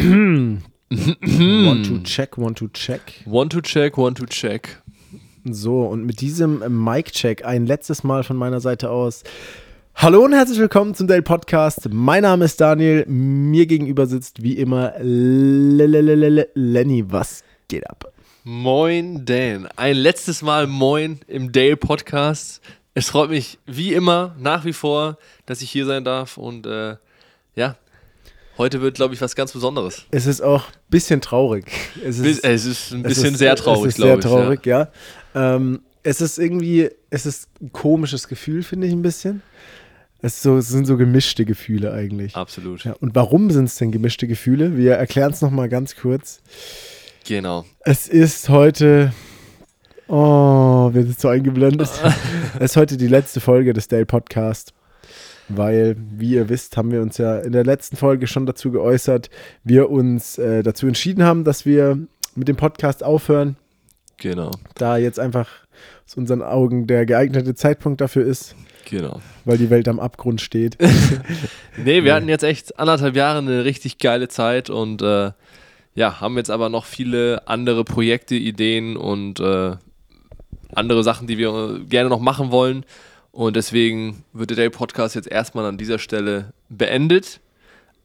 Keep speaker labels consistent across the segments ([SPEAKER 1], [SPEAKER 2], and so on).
[SPEAKER 1] one to check, one to check.
[SPEAKER 2] One to check, one to check.
[SPEAKER 1] So, und mit diesem Mic-Check ein letztes Mal von meiner Seite aus. Hallo und herzlich willkommen zum Dale Podcast. Mein Name ist Daniel. Mir gegenüber sitzt wie immer Lenny. Was geht ab?
[SPEAKER 2] Moin, Dan. Ein letztes Mal Moin im Dale Podcast. Es freut mich wie immer, nach wie vor, dass ich hier sein darf und äh, ja, Heute wird, glaube ich, was ganz Besonderes.
[SPEAKER 1] Es ist auch ein bisschen traurig.
[SPEAKER 2] Es ist, es ist ein bisschen ist, sehr traurig, glaube
[SPEAKER 1] ich. Sehr traurig, ja. ja. Ähm, es ist irgendwie, es ist ein komisches Gefühl, finde ich ein bisschen. Es, so, es, sind so gemischte Gefühle eigentlich.
[SPEAKER 2] Absolut.
[SPEAKER 1] Ja, und warum sind es denn gemischte Gefühle? Wir erklären es nochmal ganz kurz.
[SPEAKER 2] Genau.
[SPEAKER 1] Es ist heute. Oh, wir sind so eingeblendet. es ist heute die letzte Folge des Dale Podcast weil, wie ihr wisst, haben wir uns ja in der letzten Folge schon dazu geäußert, wir uns äh, dazu entschieden haben, dass wir mit dem Podcast aufhören.
[SPEAKER 2] Genau.
[SPEAKER 1] Da jetzt einfach aus unseren Augen der geeignete Zeitpunkt dafür ist.
[SPEAKER 2] Genau.
[SPEAKER 1] Weil die Welt am Abgrund steht.
[SPEAKER 2] nee, wir hatten jetzt echt anderthalb Jahre eine richtig geile Zeit und äh, ja, haben jetzt aber noch viele andere Projekte, Ideen und äh, andere Sachen, die wir gerne noch machen wollen. Und deswegen wird der Podcast jetzt erstmal an dieser Stelle beendet.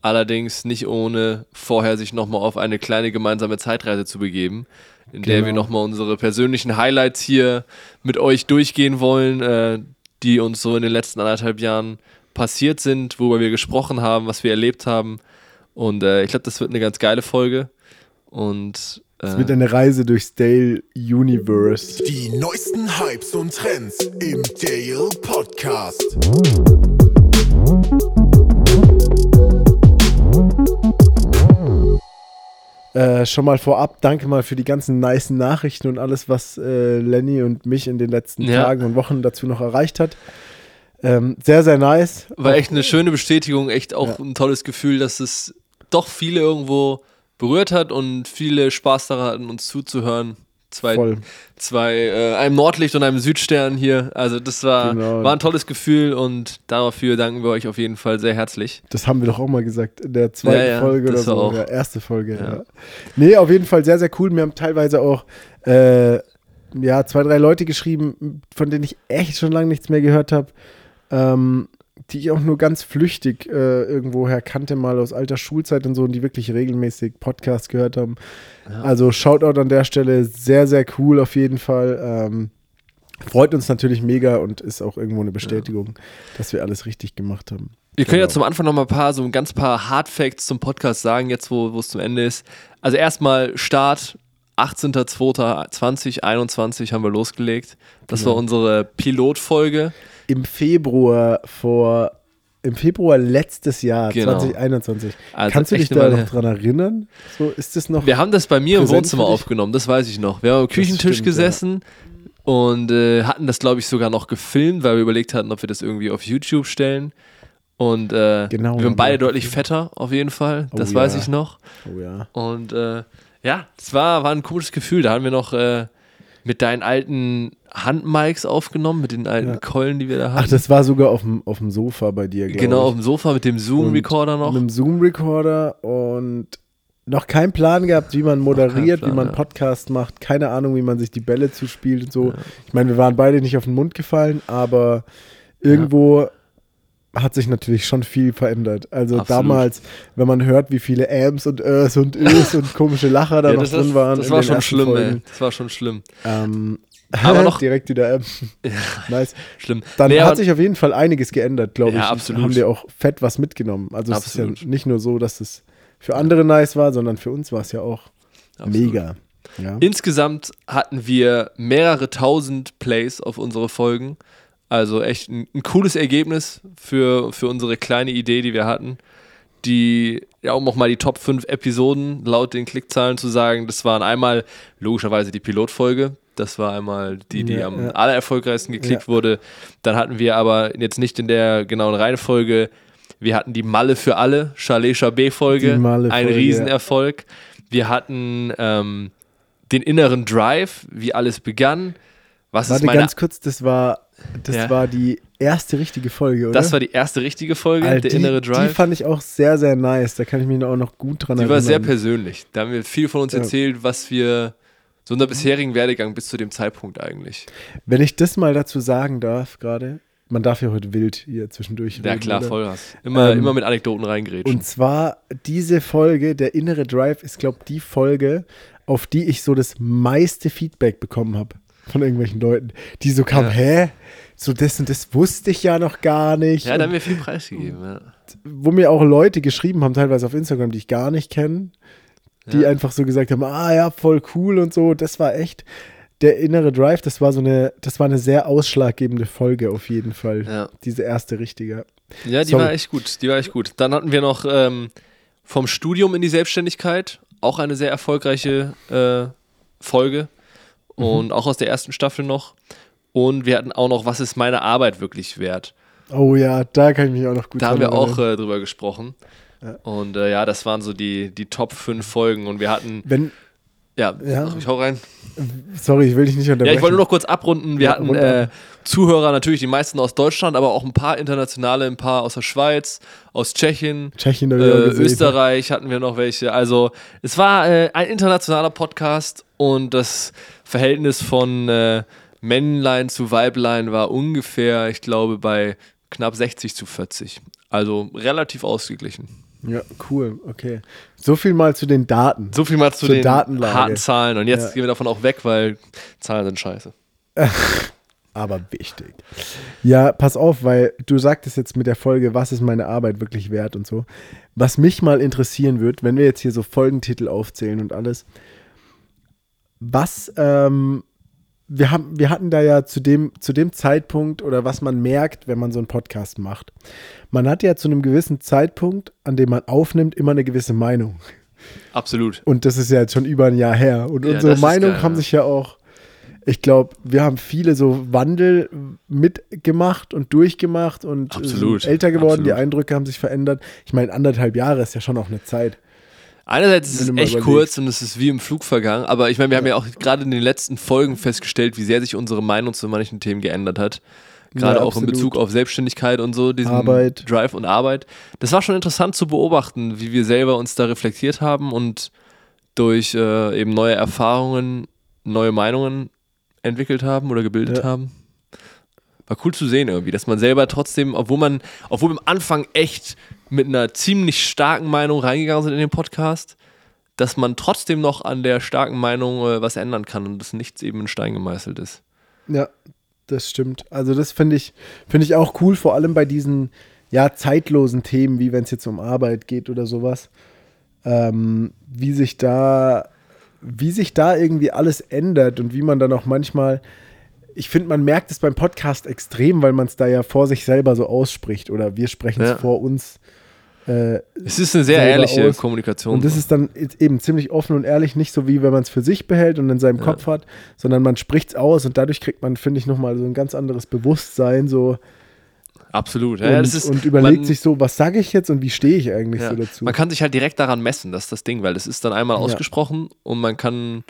[SPEAKER 2] Allerdings nicht ohne vorher sich nochmal auf eine kleine gemeinsame Zeitreise zu begeben, in genau. der wir nochmal unsere persönlichen Highlights hier mit euch durchgehen wollen, äh, die uns so in den letzten anderthalb Jahren passiert sind, worüber wir gesprochen haben, was wir erlebt haben. Und äh, ich glaube, das wird eine ganz geile Folge. Und
[SPEAKER 1] es wird eine Reise durchs Dale Universe.
[SPEAKER 3] Die neuesten Hypes und Trends im Dale Podcast.
[SPEAKER 1] Äh, schon mal vorab, danke mal für die ganzen nice Nachrichten und alles, was äh, Lenny und mich in den letzten ja. Tagen und Wochen dazu noch erreicht hat. Ähm, sehr, sehr nice.
[SPEAKER 2] War echt eine schöne Bestätigung, echt auch ja. ein tolles Gefühl, dass es doch viele irgendwo berührt hat und viele Spaß daran hatten, uns zuzuhören. Zwei, zwei äh, einem Nordlicht und einem Südstern hier. Also das war, genau. war ein tolles Gefühl und dafür danken wir euch auf jeden Fall sehr herzlich.
[SPEAKER 1] Das haben wir doch auch mal gesagt in der zweiten ja, ja, Folge oder so. Auch. Ja, erste Folge. Ja. ja. Nee, auf jeden Fall sehr, sehr cool. Wir haben teilweise auch äh, ja, zwei, drei Leute geschrieben, von denen ich echt schon lange nichts mehr gehört habe. Ähm, die ich auch nur ganz flüchtig äh, irgendwoher kannte, mal aus alter Schulzeit und so, und die wirklich regelmäßig Podcasts gehört haben. Ja. Also Shoutout an der Stelle, sehr, sehr cool auf jeden Fall. Ähm, freut uns natürlich mega und ist auch irgendwo eine Bestätigung, ja. dass wir alles richtig gemacht haben.
[SPEAKER 2] Wir können genau. ja zum Anfang noch mal ein paar, so ein ganz paar Hard Facts zum Podcast sagen, jetzt wo es zum Ende ist. Also erstmal Start 18.02.2021 haben wir losgelegt. Das genau. war unsere Pilotfolge
[SPEAKER 1] im Februar vor, im Februar letztes Jahr, genau. 2021. Also Kannst du dich da noch dran erinnern? So, ist das noch
[SPEAKER 2] Wir haben das bei mir im Wohnzimmer aufgenommen, das weiß ich noch. Wir haben am Küchentisch stimmt, gesessen ja. und äh, hatten das, glaube ich, sogar noch gefilmt, weil wir überlegt hatten, ob wir das irgendwie auf YouTube stellen. Und äh, genau, wir waren beide deutlich fetter, auf jeden Fall. Das oh, weiß ja. ich noch.
[SPEAKER 1] Oh ja.
[SPEAKER 2] Und äh, ja, es war, war ein komisches Gefühl. Da haben wir noch äh, mit deinen alten Handmikes aufgenommen, mit den alten ja. Keulen, die wir da hatten.
[SPEAKER 1] Ach, das war sogar auf dem, auf dem Sofa bei dir,
[SPEAKER 2] glaube Genau, auf dem Sofa mit dem Zoom-Recorder noch.
[SPEAKER 1] Mit dem Zoom-Recorder und noch keinen Plan gehabt, wie man moderiert, Plan, wie man ja. Podcast macht. Keine Ahnung, wie man sich die Bälle zuspielt und so. Ja. Ich meine, wir waren beide nicht auf den Mund gefallen, aber irgendwo hat sich natürlich schon viel verändert. Also Absolut. damals, wenn man hört, wie viele Ams und Ös und Ös und komische Lacher da ja, noch drin waren.
[SPEAKER 2] Das war schon schlimm, Folgen. ey. Das war schon schlimm.
[SPEAKER 1] Ähm, aber noch direkt wieder M.
[SPEAKER 2] Ja, nice. Schlimm.
[SPEAKER 1] Dann nee, hat sich auf jeden Fall einiges geändert, glaube ich. Ja, absolut. Haben wir auch fett was mitgenommen. Also absolut. es ist ja nicht nur so, dass es für andere nice war, sondern für uns war es ja auch absolut. mega. Ja.
[SPEAKER 2] Insgesamt hatten wir mehrere tausend Plays auf unsere Folgen. Also echt ein, ein, cooles Ergebnis für, für unsere kleine Idee, die wir hatten. Die, ja, um auch mal die Top 5 Episoden laut den Klickzahlen zu sagen, das waren einmal logischerweise die Pilotfolge. Das war einmal die, die ja, am ja. allererfolgreichsten geklickt ja. wurde. Dann hatten wir aber jetzt nicht in der genauen Reihenfolge, wir hatten die Malle für alle, Chalet Chabé-Folge, ein Riesenerfolg. Wir hatten ähm, den inneren Drive, wie alles begann. Was
[SPEAKER 1] Warte
[SPEAKER 2] ist meine
[SPEAKER 1] ganz kurz, das war das ja. war die erste richtige Folge, oder?
[SPEAKER 2] Das war die erste richtige Folge, Alter, der
[SPEAKER 1] die,
[SPEAKER 2] innere Drive.
[SPEAKER 1] Die fand ich auch sehr, sehr nice. Da kann ich mich auch noch gut dran
[SPEAKER 2] die
[SPEAKER 1] erinnern.
[SPEAKER 2] Die war sehr persönlich. Da haben wir viel von uns ja. erzählt, was wir so unser bisherigen Werdegang bis zu dem Zeitpunkt eigentlich.
[SPEAKER 1] Wenn ich das mal dazu sagen darf, gerade, man darf ja heute wild hier zwischendurch
[SPEAKER 2] Ja, klar, oder? Vollgas. Immer, ähm, immer mit Anekdoten reingrätschen.
[SPEAKER 1] Und zwar diese Folge, der innere Drive, ist, glaube ich, die Folge, auf die ich so das meiste Feedback bekommen habe von irgendwelchen Leuten, die so kamen, ja. hä? So das und das wusste ich ja noch gar nicht.
[SPEAKER 2] Ja, da haben wir viel preisgegeben, ja.
[SPEAKER 1] Wo mir auch Leute geschrieben haben, teilweise auf Instagram, die ich gar nicht kenne, die ja. einfach so gesagt haben, ah ja, voll cool und so. Das war echt der innere Drive, das war so eine, das war eine sehr ausschlaggebende Folge auf jeden Fall. Ja. Diese erste richtige.
[SPEAKER 2] Ja, die Sorry. war echt gut. Die war echt gut. Dann hatten wir noch ähm, vom Studium in die Selbstständigkeit auch eine sehr erfolgreiche äh, Folge. Mhm. Und auch aus der ersten Staffel noch. Und wir hatten auch noch, was ist meine Arbeit wirklich wert?
[SPEAKER 1] Oh ja, da kann ich mich auch noch gut
[SPEAKER 2] Da haben wir auch äh, drüber gesprochen. Ja. Und äh, ja, das waren so die, die Top 5 Folgen. Und wir hatten.
[SPEAKER 1] Wenn,
[SPEAKER 2] ja, ja, ich hau rein.
[SPEAKER 1] Sorry, ich will dich nicht unterbrechen.
[SPEAKER 2] Ja, ich wollte nur noch kurz abrunden. Wir ja, hatten äh, Zuhörer, natürlich die meisten aus Deutschland, aber auch ein paar internationale, ein paar aus der Schweiz, aus Tschechien,
[SPEAKER 1] Tschechien
[SPEAKER 2] äh, Österreich hatten wir noch welche. Also es war äh, ein internationaler Podcast und das Verhältnis von äh, Männlein zu Weiblein war ungefähr, ich glaube, bei knapp 60 zu 40. Also relativ ausgeglichen.
[SPEAKER 1] Ja, cool, okay. So viel mal zu den Daten.
[SPEAKER 2] So viel mal zu den Datenlage. harten Zahlen. Und jetzt ja. gehen wir davon auch weg, weil Zahlen sind scheiße.
[SPEAKER 1] Aber wichtig. Ja, pass auf, weil du sagtest jetzt mit der Folge, was ist meine Arbeit wirklich wert und so. Was mich mal interessieren wird, wenn wir jetzt hier so Folgentitel aufzählen und alles, was ähm, wir, haben, wir hatten da ja zu dem, zu dem Zeitpunkt oder was man merkt, wenn man so einen Podcast macht. Man hat ja zu einem gewissen Zeitpunkt, an dem man aufnimmt, immer eine gewisse Meinung.
[SPEAKER 2] Absolut.
[SPEAKER 1] Und das ist ja jetzt schon über ein Jahr her. Und ja, unsere Meinung haben sich ja auch, ich glaube, wir haben viele so Wandel mitgemacht und durchgemacht und älter geworden. Absolut. Die Eindrücke haben sich verändert. Ich meine, anderthalb Jahre ist ja schon auch eine Zeit.
[SPEAKER 2] Einerseits ist es echt überlegst. kurz und es ist wie im Flug vergangen, aber ich meine, wir ja. haben ja auch gerade in den letzten Folgen festgestellt, wie sehr sich unsere Meinung zu manchen Themen geändert hat. Gerade ja, auch in Bezug auf Selbstständigkeit und so, diesen
[SPEAKER 1] Arbeit.
[SPEAKER 2] Drive und Arbeit. Das war schon interessant zu beobachten, wie wir selber uns da reflektiert haben und durch äh, eben neue Erfahrungen, neue Meinungen entwickelt haben oder gebildet ja. haben. War cool zu sehen irgendwie, dass man selber trotzdem, obwohl man, obwohl am Anfang echt mit einer ziemlich starken Meinung reingegangen sind in den Podcast, dass man trotzdem noch an der starken Meinung äh, was ändern kann und dass nichts eben in Stein gemeißelt ist.
[SPEAKER 1] Ja, das stimmt. Also das finde ich, finde ich auch cool, vor allem bei diesen ja, zeitlosen Themen, wie wenn es jetzt um Arbeit geht oder sowas. Ähm, wie sich da, wie sich da irgendwie alles ändert und wie man dann auch manchmal, ich finde, man merkt es beim Podcast extrem, weil man es da ja vor sich selber so ausspricht oder wir sprechen es ja. vor uns
[SPEAKER 2] äh, es ist eine sehr ehrliche aus. Kommunikation.
[SPEAKER 1] Und das ist dann eben ziemlich offen und ehrlich, nicht so wie wenn man es für sich behält und in seinem ja. Kopf hat, sondern man spricht es aus und dadurch kriegt man, finde ich, nochmal so ein ganz anderes Bewusstsein, so.
[SPEAKER 2] Absolut.
[SPEAKER 1] Ja,
[SPEAKER 2] und, ist,
[SPEAKER 1] und überlegt man, sich so, was sage ich jetzt und wie stehe ich eigentlich ja, so dazu.
[SPEAKER 2] Man kann sich halt direkt daran messen, das ist das Ding, weil es ist dann einmal ausgesprochen und man kann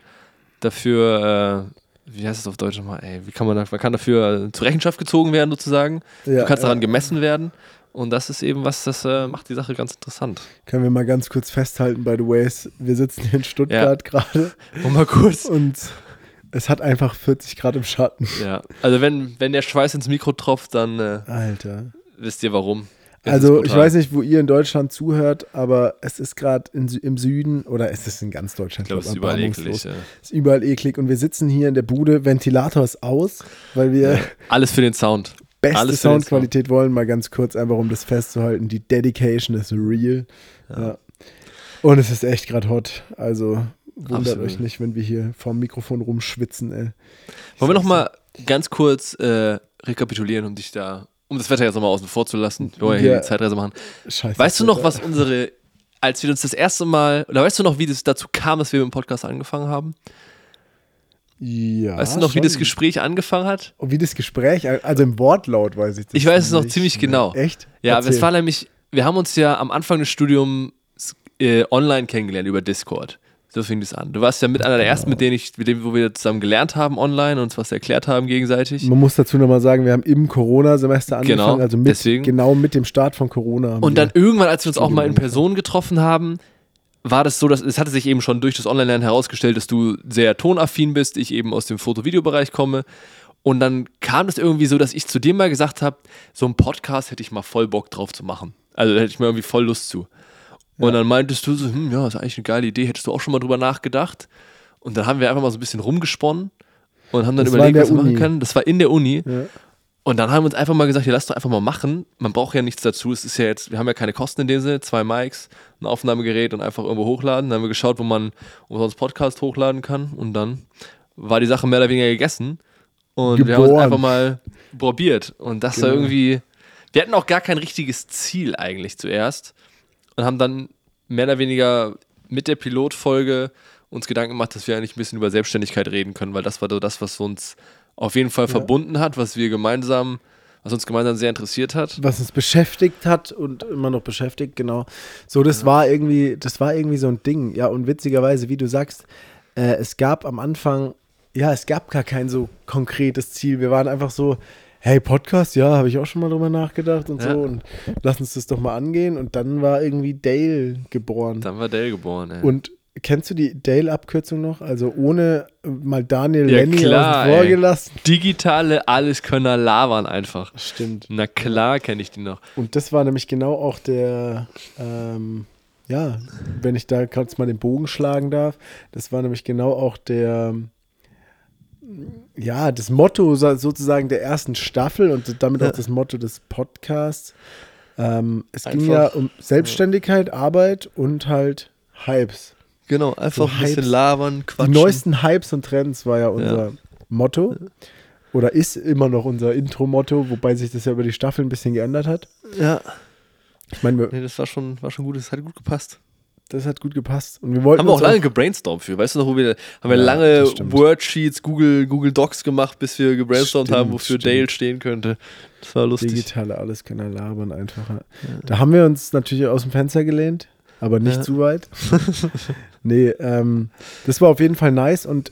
[SPEAKER 2] dafür, äh, wie heißt es auf Deutsch nochmal, ey, wie kann man, man kann dafür zur Rechenschaft gezogen werden sozusagen. du kannst daran gemessen werden und das ist eben was, das äh, macht die Sache ganz interessant.
[SPEAKER 1] Können wir mal ganz kurz festhalten, by the way, wir sitzen hier in Stuttgart ja. gerade.
[SPEAKER 2] Und mal kurz.
[SPEAKER 1] Und es hat einfach 40 Grad im Schatten.
[SPEAKER 2] Ja, also wenn, wenn der Schweiß ins Mikro tropft, dann äh,
[SPEAKER 1] Alter.
[SPEAKER 2] wisst ihr warum.
[SPEAKER 1] Es also ich weiß nicht, wo ihr in Deutschland zuhört, aber es ist gerade im Süden oder es ist in ganz Deutschland.
[SPEAKER 2] Ich glaube, es ist überall eklig. Ja.
[SPEAKER 1] Es ist überall eklig und wir sitzen hier in der Bude, Ventilator ist aus, weil wir... Ja,
[SPEAKER 2] alles für den Sound
[SPEAKER 1] beste Alles Soundqualität wollen, mal ganz kurz, einfach um das festzuhalten. Die Dedication ist real. Ja. Ja. Und es ist echt gerade hot. Also wundert Absolut. euch nicht, wenn wir hier vorm Mikrofon rumschwitzen. Ey.
[SPEAKER 2] Wollen wir nochmal ganz kurz äh, rekapitulieren, um dich da, um das Wetter jetzt nochmal außen vor zu lassen. Wir wollen ja hier die Zeitreise machen. Scheiße, weißt du noch, was unsere, als wir uns das erste Mal, oder weißt du noch, wie das dazu kam, dass wir mit dem Podcast angefangen haben?
[SPEAKER 1] Ja.
[SPEAKER 2] Weißt du noch, schon. wie das Gespräch angefangen hat?
[SPEAKER 1] Und wie das Gespräch, also im Wortlaut weiß ich das
[SPEAKER 2] Ich weiß es noch ziemlich genau.
[SPEAKER 1] Echt?
[SPEAKER 2] Ja, Erzähl. es war nämlich, wir haben uns ja am Anfang des Studiums äh, online kennengelernt über Discord. So fing es an. Du warst ja mit einer der ersten, mit denen ich, mit dem, wo wir zusammen gelernt haben online und uns was erklärt haben gegenseitig.
[SPEAKER 1] Man muss dazu nochmal sagen, wir haben im Corona-Semester angefangen, genau, also mit, deswegen. genau mit dem Start von Corona.
[SPEAKER 2] Und dann irgendwann, als wir uns auch mal in Person getroffen haben, war das so, dass es hatte sich eben schon durch das Online-Lernen herausgestellt, dass du sehr tonaffin bist, ich eben aus dem Foto-Video-Bereich komme. Und dann kam es irgendwie so, dass ich zu dir mal gesagt habe, so ein Podcast hätte ich mal voll Bock drauf zu machen. Also da hätte ich mal irgendwie voll Lust zu. Ja. Und dann meintest du so, hm, ja, das ist eigentlich eine geile Idee, hättest du auch schon mal drüber nachgedacht? Und dann haben wir einfach mal so ein bisschen rumgesponnen und haben dann das überlegt, was wir machen können. Das war in der Uni. Ja. Und dann haben wir uns einfach mal gesagt, ja, lass doch einfach mal machen. Man braucht ja nichts dazu. Es ist ja jetzt, wir haben ja keine Kosten in dem Sinne, zwei Mics, ein Aufnahmegerät und einfach irgendwo hochladen. Dann haben wir geschaut, wo man umsonst Podcast hochladen kann. Und dann war die Sache mehr oder weniger gegessen. Und Geboren. wir haben uns einfach mal probiert. Und das genau. war irgendwie. Wir hatten auch gar kein richtiges Ziel eigentlich zuerst. Und haben dann mehr oder weniger mit der Pilotfolge uns Gedanken gemacht, dass wir eigentlich ein bisschen über Selbstständigkeit reden können, weil das war so das, was uns auf jeden Fall ja. verbunden hat, was wir gemeinsam, was uns gemeinsam sehr interessiert hat.
[SPEAKER 1] Was uns beschäftigt hat und immer noch beschäftigt, genau. So, das ja. war irgendwie, das war irgendwie so ein Ding. Ja, und witzigerweise, wie du sagst, äh, es gab am Anfang, ja, es gab gar kein so konkretes Ziel. Wir waren einfach so, hey, Podcast, ja, habe ich auch schon mal drüber nachgedacht und ja. so und lass uns das doch mal angehen. Und dann war irgendwie Dale geboren.
[SPEAKER 2] Dann war Dale geboren, ey.
[SPEAKER 1] Und Kennst du die Dale-Abkürzung noch? Also ohne mal Daniel ja, Lenny klar, vorgelassen.
[SPEAKER 2] Digitale Alleskönner labern einfach.
[SPEAKER 1] Stimmt.
[SPEAKER 2] Na klar kenne ich die noch.
[SPEAKER 1] Und das war nämlich genau auch der, ähm, ja, wenn ich da kurz mal den Bogen schlagen darf, das war nämlich genau auch der, ja, das Motto sozusagen der ersten Staffel und damit ja. auch das Motto des Podcasts. Ähm, es Einfach, ging ja um Selbstständigkeit, Arbeit und halt Hypes.
[SPEAKER 2] Genau, einfach so ein bisschen labern,
[SPEAKER 1] quatschen. Die neuesten Hypes und Trends war ja unser ja. Motto. Oder ist immer noch unser Intro-Motto, wobei sich das ja über die Staffel ein bisschen geändert hat.
[SPEAKER 2] Ja. Ich meine, nee, das war schon, war schon gut, das hat gut gepasst.
[SPEAKER 1] Das hat gut gepasst. Und wir wollten
[SPEAKER 2] haben wir auch lange gebrainstormt für. Weißt du noch, wo wir haben wir ja, lange Wordsheets, Google, Google Docs gemacht, bis wir gebrainstormt stimmt, haben, wofür stimmt. Dale stehen könnte. Das war lustig.
[SPEAKER 1] Digitale alles kann er labern einfach. Ja. Da haben wir uns natürlich aus dem Fenster gelehnt aber nicht ja. zu weit. nee, ähm, das war auf jeden Fall nice und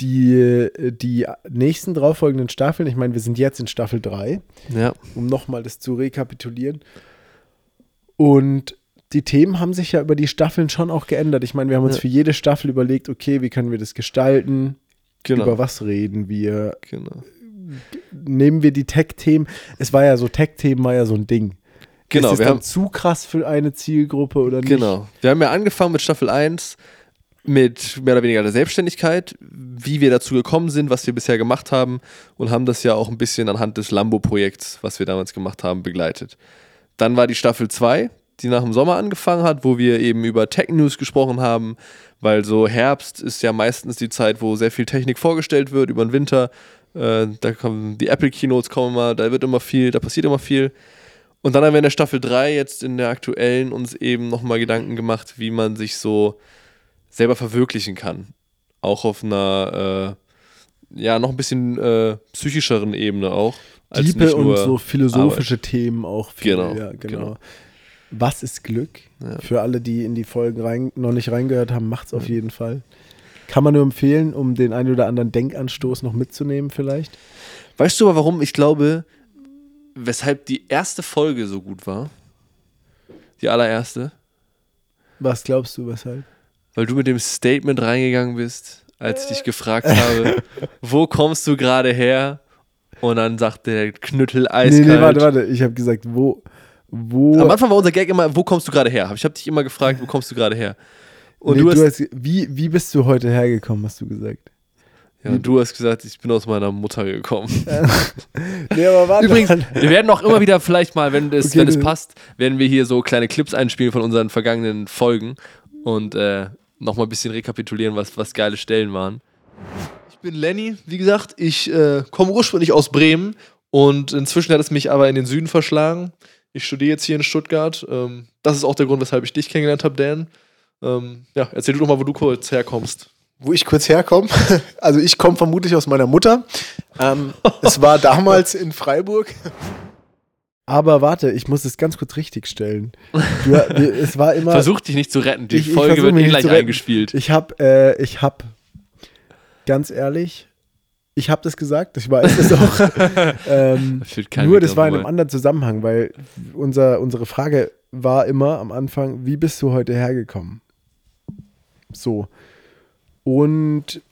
[SPEAKER 1] die, die nächsten darauffolgenden Staffeln, ich meine, wir sind jetzt in Staffel 3,
[SPEAKER 2] ja.
[SPEAKER 1] um nochmal das zu rekapitulieren. Und die Themen haben sich ja über die Staffeln schon auch geändert. Ich meine, wir haben uns ja. für jede Staffel überlegt, okay, wie können wir das gestalten? Genau. Über was reden wir?
[SPEAKER 2] Genau.
[SPEAKER 1] Nehmen wir die Tech-Themen. Es war ja so, Tech-Themen war ja so ein Ding.
[SPEAKER 2] Genau, ist
[SPEAKER 1] wir dann haben, zu krass für eine Zielgruppe oder nicht?
[SPEAKER 2] Genau. Wir haben ja angefangen mit Staffel 1 mit mehr oder weniger der Selbstständigkeit, wie wir dazu gekommen sind, was wir bisher gemacht haben und haben das ja auch ein bisschen anhand des Lambo-Projekts, was wir damals gemacht haben, begleitet. Dann war die Staffel 2, die nach dem Sommer angefangen hat, wo wir eben über Tech News gesprochen haben, weil so Herbst ist ja meistens die Zeit, wo sehr viel Technik vorgestellt wird, über den Winter. Äh, da kommen die Apple Keynotes kommen immer, da wird immer viel, da passiert immer viel. Und dann haben wir in der Staffel 3 jetzt in der aktuellen uns eben nochmal Gedanken gemacht, wie man sich so selber verwirklichen kann. Auch auf einer, äh, ja, noch ein bisschen äh, psychischeren Ebene auch.
[SPEAKER 1] Diebe und so philosophische Arbeit. Themen auch.
[SPEAKER 2] Viel, genau,
[SPEAKER 1] ja, genau. genau. Was ist Glück? Ja. Für alle, die in die Folgen rein, noch nicht reingehört haben, macht's auf jeden Fall. Kann man nur empfehlen, um den einen oder anderen Denkanstoß noch mitzunehmen, vielleicht.
[SPEAKER 2] Weißt du aber, warum ich glaube, weshalb die erste Folge so gut war. Die allererste.
[SPEAKER 1] Was glaubst du, weshalb?
[SPEAKER 2] Weil du mit dem Statement reingegangen bist, als ich dich gefragt habe, wo kommst du gerade her? Und dann sagt der Knüttel eiskalt. Nee, nee,
[SPEAKER 1] warte, warte. Ich habe gesagt, wo, wo.
[SPEAKER 2] Am Anfang war unser Gag immer, wo kommst du gerade her? Ich habe dich immer gefragt, wo kommst du gerade her?
[SPEAKER 1] Und nee, du, hast, du hast, wie, wie bist du heute hergekommen, hast du gesagt?
[SPEAKER 2] Ja, du hast gesagt, ich bin aus meiner Mutter gekommen.
[SPEAKER 1] nee, aber warte.
[SPEAKER 2] Übrigens, wir werden auch immer wieder vielleicht mal, wenn es, okay, wenn es passt, werden wir hier so kleine Clips einspielen von unseren vergangenen Folgen und äh, nochmal ein bisschen rekapitulieren, was, was geile Stellen waren. Ich bin Lenny, wie gesagt, ich äh, komme ursprünglich aus Bremen und inzwischen hat es mich aber in den Süden verschlagen. Ich studiere jetzt hier in Stuttgart. Ähm, das ist auch der Grund, weshalb ich dich kennengelernt habe, Dan. Ähm, ja, erzähl du doch mal, wo du kurz herkommst
[SPEAKER 1] wo ich kurz herkomme. Also ich komme vermutlich aus meiner Mutter. Ähm, es war damals in Freiburg. Aber warte, ich muss es ganz kurz richtig stellen. Du, es war immer.
[SPEAKER 2] Versuch dich nicht zu retten. Die ich, Folge ich wird eh gleich eingespielt.
[SPEAKER 1] Ich hab, äh, ich hab, ganz ehrlich, ich habe das gesagt, ich weiß es auch. ähm, nur das war in einem anderen Zusammenhang, weil unser, unsere Frage war immer am Anfang, wie bist du heute hergekommen? So. Und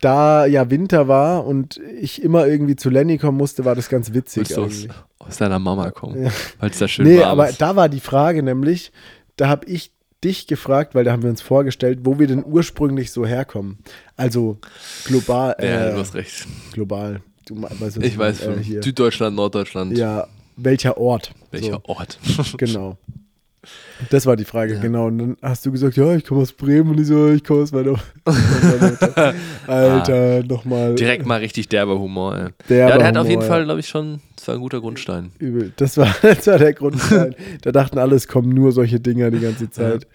[SPEAKER 1] da ja Winter war und ich immer irgendwie zu Lenny kommen musste, war das ganz witzig.
[SPEAKER 2] Willst du aus deiner Mama kommen, ja. weil es da schön
[SPEAKER 1] nee,
[SPEAKER 2] war.
[SPEAKER 1] Nee, aber da war die Frage nämlich, da habe ich dich gefragt, weil da haben wir uns vorgestellt, wo wir denn ursprünglich so herkommen. Also global.
[SPEAKER 2] Äh, ja, du hast recht.
[SPEAKER 1] Global. Du
[SPEAKER 2] weißt, ich weiß. Äh, Süddeutschland, Norddeutschland.
[SPEAKER 1] Ja, welcher Ort?
[SPEAKER 2] Welcher so. Ort?
[SPEAKER 1] genau. Das war die Frage, ja. genau. Und dann hast du gesagt, ja, ich komme aus Bremen und ich so, ich komme aus meiner. Alter, ah, nochmal.
[SPEAKER 2] Direkt mal richtig derber Humor, ey. Derber ja, der hat auf jeden Fall, glaube ich, schon, das war ein guter Grundstein.
[SPEAKER 1] Übel. Das war, das war der Grundstein. da dachten alle, es kommen nur solche Dinger die ganze Zeit.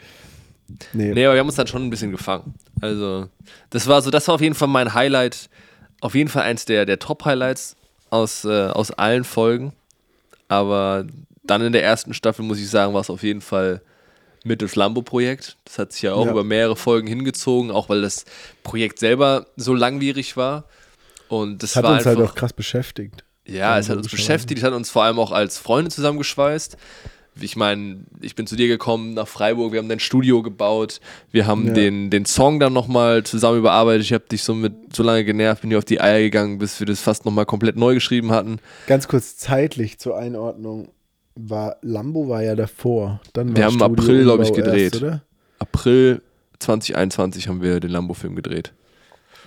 [SPEAKER 2] Nee. nee, aber wir haben uns dann schon ein bisschen gefangen. Also, das war so, das war auf jeden Fall mein Highlight. Auf jeden Fall eins der, der Top-Highlights aus, äh, aus allen Folgen. Aber dann in der ersten Staffel, muss ich sagen, war es auf jeden Fall mit das Lambo-Projekt. Das hat sich ja auch ja. über mehrere Folgen hingezogen, auch weil das Projekt selber so langwierig war. Und das,
[SPEAKER 1] hat uns halt einfach, halt auch krass beschäftigt.
[SPEAKER 2] Ja, es hat uns beschäftigt, es hat uns vor allem auch als Freunde zusammengeschweißt. Ich meine, ich bin zu dir gekommen nach Freiburg, wir haben dein Studio gebaut, wir haben ja. den, den Song dann nochmal zusammen überarbeitet. Ich habe dich so mit so lange genervt, bin dir auf die Eier gegangen, bis wir das fast nochmal komplett neu geschrieben hatten.
[SPEAKER 1] Ganz kurz zeitlich zur Einordnung war Lambo war ja davor. Dann
[SPEAKER 2] wir haben im April, glaube ich, gedreht. Erst, April 2021 haben wir den Lambo-Film gedreht.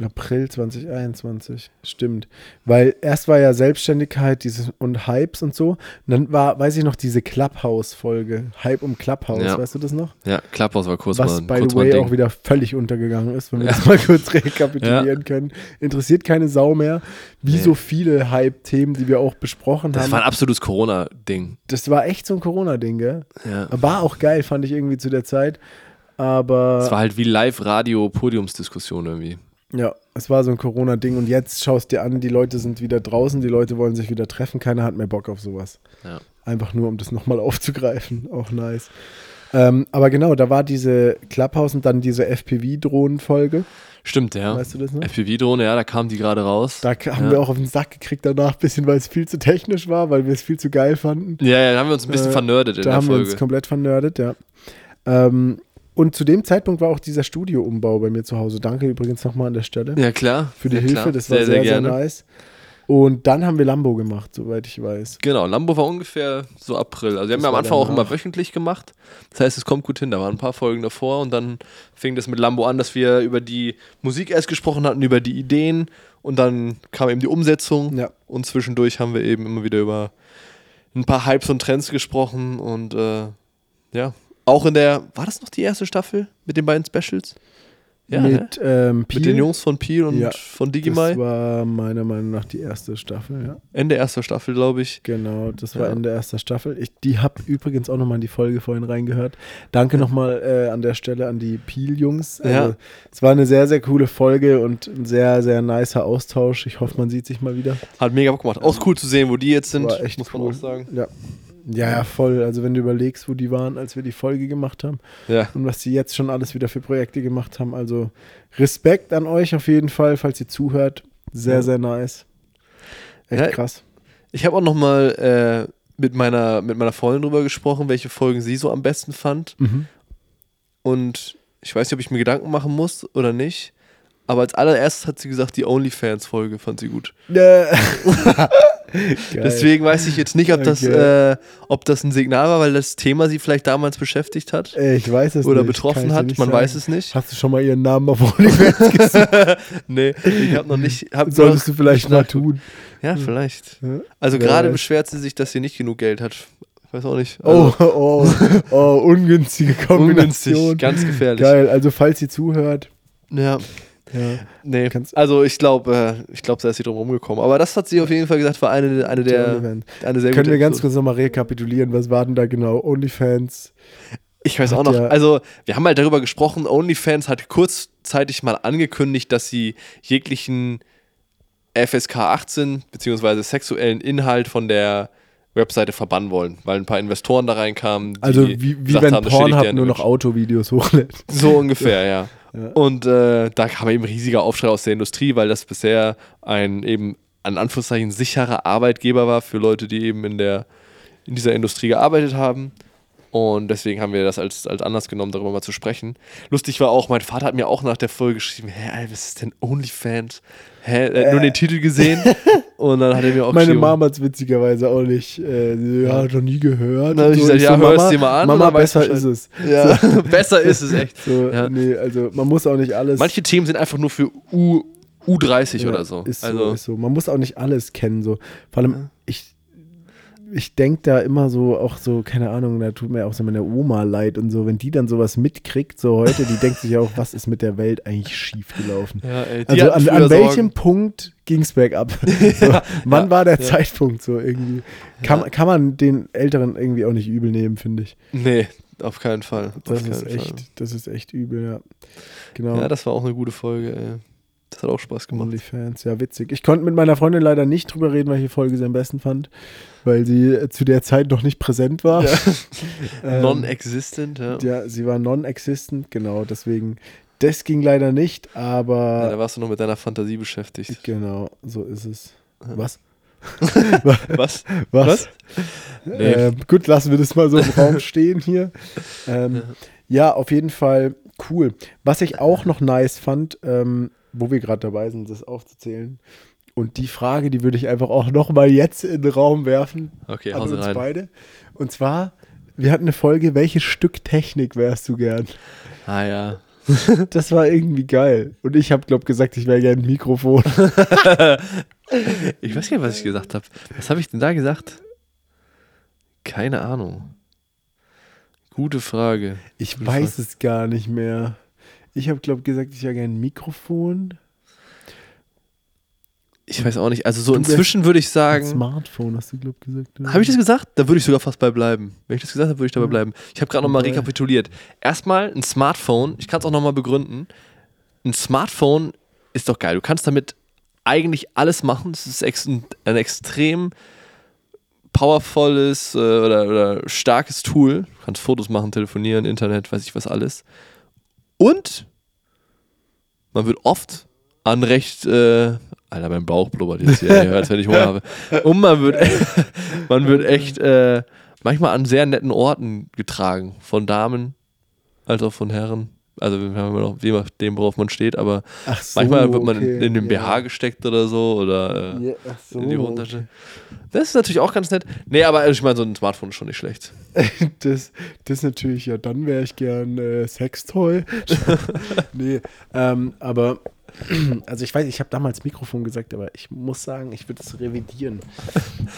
[SPEAKER 1] April 2021, stimmt. Weil erst war ja Selbstständigkeit dieses, und Hypes und so. Und dann war, weiß ich noch, diese Clubhouse-Folge. Hype um Clubhouse, ja. weißt du das noch?
[SPEAKER 2] Ja, Clubhouse war kurz
[SPEAKER 1] Was,
[SPEAKER 2] mal,
[SPEAKER 1] by the way, auch wieder völlig untergegangen ist, wenn wir ja. das mal kurz rekapitulieren ja. können. Interessiert keine Sau mehr. Wie nee. so viele Hype-Themen, die wir auch besprochen
[SPEAKER 2] das
[SPEAKER 1] haben.
[SPEAKER 2] Das war ein absolutes Corona-Ding.
[SPEAKER 1] Das war echt so ein Corona-Ding, gell? Ja. War auch geil, fand ich irgendwie zu der Zeit. Aber.
[SPEAKER 2] Es war halt wie Live-Radio-Podiumsdiskussion irgendwie.
[SPEAKER 1] Ja, es war so ein Corona-Ding und jetzt schaust dir an, die Leute sind wieder draußen, die Leute wollen sich wieder treffen, keiner hat mehr Bock auf sowas. Ja. Einfach nur, um das nochmal aufzugreifen, auch nice. Ähm, aber genau, da war diese Clubhouse und dann diese FPV-Drohnen-Folge.
[SPEAKER 2] Stimmt, ja.
[SPEAKER 1] Weißt du das
[SPEAKER 2] noch? FPV-Drohne, ja, da kam die gerade raus.
[SPEAKER 1] Da haben ja. wir auch auf den Sack gekriegt danach, ein bisschen, weil es viel zu technisch war, weil wir es viel zu geil fanden.
[SPEAKER 2] Ja, ja, da haben wir uns ein bisschen äh, vernördet in
[SPEAKER 1] der
[SPEAKER 2] Folge. Da
[SPEAKER 1] haben wir uns komplett vernördet, ja. Ähm, und zu dem Zeitpunkt war auch dieser Studioumbau bei mir zu Hause. Danke übrigens nochmal an der Stelle.
[SPEAKER 2] Ja, klar.
[SPEAKER 1] Für die ja, Hilfe, klar. das war sehr, sehr, sehr, nice. Und dann haben wir Lambo gemacht, soweit ich weiß.
[SPEAKER 2] Genau, Lambo war ungefähr so April. Also wir das haben ja am Anfang danach. auch immer wöchentlich gemacht. Das heißt, es kommt gut hin. Da waren ein paar Folgen davor und dann fing das mit Lambo an, dass wir über die Musik erst gesprochen hatten, über die Ideen und dann kam eben die Umsetzung. Ja. Und zwischendurch haben wir eben immer wieder über ein paar Hypes und Trends gesprochen und äh, ja, auch in der, war das noch die erste Staffel mit den beiden Specials?
[SPEAKER 1] Ja, mit, ähm,
[SPEAKER 2] mit den Jungs von Peel und ja, von Digimai.
[SPEAKER 1] Das war meiner Meinung nach die erste Staffel, ja.
[SPEAKER 2] Ende erster Staffel, glaube ich.
[SPEAKER 1] Genau, das war ja. Ende erster Staffel. Ich, die habe übrigens auch nochmal in die Folge vorhin reingehört. Danke nochmal äh, an der Stelle an die Peel-Jungs. Also, ja. Es war eine sehr, sehr coole Folge und ein sehr, sehr nicer Austausch. Ich hoffe, man sieht sich mal wieder.
[SPEAKER 2] Hat mega Bock gemacht. Auch cool zu sehen, wo die jetzt sind,
[SPEAKER 1] war echt muss man cool. auch sagen. Ja. Ja, ja, voll. Also wenn du überlegst, wo die waren, als wir die Folge gemacht haben
[SPEAKER 2] ja.
[SPEAKER 1] und was die jetzt schon alles wieder für Projekte gemacht haben. Also Respekt an euch auf jeden Fall, falls ihr zuhört. Sehr, ja. sehr nice. Echt ja, krass.
[SPEAKER 2] Ich habe auch noch mal äh, mit, meiner, mit meiner Freundin drüber gesprochen, welche Folgen sie so am besten fand. Mhm. Und ich weiß nicht, ob ich mir Gedanken machen muss oder nicht. Aber als allererstes hat sie gesagt, die OnlyFans-Folge fand sie gut. Äh. Deswegen weiß ich jetzt nicht, ob das, okay. äh, ob das ein Signal war, weil das Thema sie vielleicht damals beschäftigt hat.
[SPEAKER 1] Ich weiß es
[SPEAKER 2] Oder
[SPEAKER 1] nicht.
[SPEAKER 2] betroffen hat, man sagen. weiß es nicht.
[SPEAKER 1] Hast du schon mal ihren Namen auf OnlyFans
[SPEAKER 2] gesehen? nee, ich habe noch nicht. Hab
[SPEAKER 1] Solltest du vielleicht mal tun.
[SPEAKER 2] Ja, vielleicht. Also ja, gerade beschwert sie sich, dass sie nicht genug Geld hat. Weiß auch nicht.
[SPEAKER 1] Oh, also oh, oh, oh, ungünstige Kombination. Ungünstig,
[SPEAKER 2] ganz gefährlich.
[SPEAKER 1] Geil, also falls sie zuhört.
[SPEAKER 2] Ja. Ja. Nee, Kannst also ich glaube, äh, ich glaube, da ist sie drum rumgekommen. Aber das hat sie auf jeden Fall gesagt, war eine, eine der. Eine
[SPEAKER 1] sehr Können wir ganz kurz nochmal rekapitulieren, was war denn da genau? OnlyFans.
[SPEAKER 2] Ich weiß auch noch, ja also wir haben halt darüber gesprochen, OnlyFans hat kurzzeitig mal angekündigt, dass sie jeglichen FSK 18 beziehungsweise sexuellen Inhalt von der Webseite verbannen wollen, weil ein paar Investoren da reinkamen.
[SPEAKER 1] also wie, wie wenn haben, Pornhub nur noch Autovideos hochlädt.
[SPEAKER 2] So ungefähr, ja. ja. Und äh, da kam eben riesiger Aufschrei aus der Industrie, weil das bisher ein eben an Anführungszeichen sicherer Arbeitgeber war für Leute, die eben in der in dieser Industrie gearbeitet haben. Und deswegen haben wir das als, als Anlass genommen, darüber mal zu sprechen. Lustig war auch, mein Vater hat mir auch nach der Folge geschrieben: Hä, was ist denn OnlyFans? Hä, er hat nur den Titel gesehen. und dann hat er mir auch
[SPEAKER 1] Meine Mama hat es witzigerweise auch nicht. Äh, ja, noch nie gehört.
[SPEAKER 2] Dann so, ich gesagt, ja, so, hörst dir mal an.
[SPEAKER 1] Mama, besser ist es.
[SPEAKER 2] Ja. So. besser ist es echt.
[SPEAKER 1] So, ja. Nee, also man muss auch nicht alles.
[SPEAKER 2] Manche Themen sind einfach nur für U, U30 ja, oder so.
[SPEAKER 1] Ist, also. so. ist so. Man muss auch nicht alles kennen. So. Vor allem, ich ich denke da immer so, auch so, keine Ahnung, da tut mir auch so meine Oma leid und so, wenn die dann sowas mitkriegt, so heute, die denkt sich auch, was ist mit der Welt eigentlich schiefgelaufen? Ja, ey, also an, an welchem Punkt ging es bergab? So, ja, wann ja, war der Zeitpunkt so irgendwie? Kann, kann man den Älteren irgendwie auch nicht übel nehmen, finde ich.
[SPEAKER 2] Nee, auf keinen Fall.
[SPEAKER 1] Das
[SPEAKER 2] ist
[SPEAKER 1] echt, Fall. das ist echt übel, ja.
[SPEAKER 2] Genau. Ja, das war auch eine gute Folge, ey. Das hat auch Spaß gemacht.
[SPEAKER 1] OnlyFans, ja, witzig. Ich konnte mit meiner Freundin leider nicht drüber reden, welche Folge sie am besten fand, weil sie äh, zu der Zeit noch nicht präsent war. Ja.
[SPEAKER 2] ähm, non-existent, ja.
[SPEAKER 1] Ja, sie war non-existent, genau. Deswegen, das ging leider nicht, aber. Ja,
[SPEAKER 2] da warst du noch mit deiner Fantasie beschäftigt.
[SPEAKER 1] Genau, so ist es. Was?
[SPEAKER 2] Was?
[SPEAKER 1] Was? Was? Nee. Ähm, gut, lassen wir das mal so im Raum stehen hier. Ähm, ja. ja. auf jeden Fall cool. Was ich auch noch nice fand, ähm, wo wir gerade dabei sind, das aufzuzählen. Und die Frage, die würde ich einfach auch nochmal jetzt in den Raum werfen.
[SPEAKER 2] Okay, an uns rein.
[SPEAKER 1] beide. Und zwar, wir hatten eine Folge, welches Stück Technik wärst du gern?
[SPEAKER 2] Ah ja.
[SPEAKER 1] das war irgendwie geil. Und ich habe, glaube gesagt, ich wäre gern ein Mikrofon.
[SPEAKER 2] ich weiß gar nicht, was ich gesagt habe. Was habe ich denn da gesagt? Keine Ahnung. Gute Frage.
[SPEAKER 1] Ich Gute weiß Frage. es gar nicht mehr. Ich habe, glaube ich, gesagt, ich wäre gerne ein Mikrofon.
[SPEAKER 2] Ich weiß auch nicht. Also so du inzwischen würde ich sagen.
[SPEAKER 1] Smartphone hast du, glaube ich, gesagt.
[SPEAKER 2] Habe ich das gesagt? Da würde ich sogar fast bei bleiben. Wenn ich das gesagt habe, würde ich dabei bleiben. Ich habe gerade nochmal rekapituliert. Erstmal ein Smartphone, ich kann es auch nochmal begründen. Ein Smartphone ist doch geil. Du kannst damit eigentlich alles machen. Es ist ein extrem powervolles äh, oder, oder starkes Tool. Du kannst Fotos machen, telefonieren, Internet, weiß ich was alles. Und man wird oft an recht, äh, Alter, mein Bauch blubbert jetzt hier, als wenn ich Hunger habe. Und man wird, man wird echt äh, manchmal an sehr netten Orten getragen, von Damen als auch von Herren. Also je nachdem, worauf man steht, aber so, manchmal wird man okay, in, den BH ja. gesteckt oder so oder äh, ja, so, in die Hosentasche. Okay. Das ist natürlich auch ganz nett. Nee, aber ich meine, so ein Smartphone ist schon nicht schlecht.
[SPEAKER 1] das, das natürlich, ja, dann wäre ich gern äh, Sextoy. nee, ähm, aber also ich weiß, ich habe damals Mikrofon gesagt, aber ich muss sagen, ich würde es revidieren.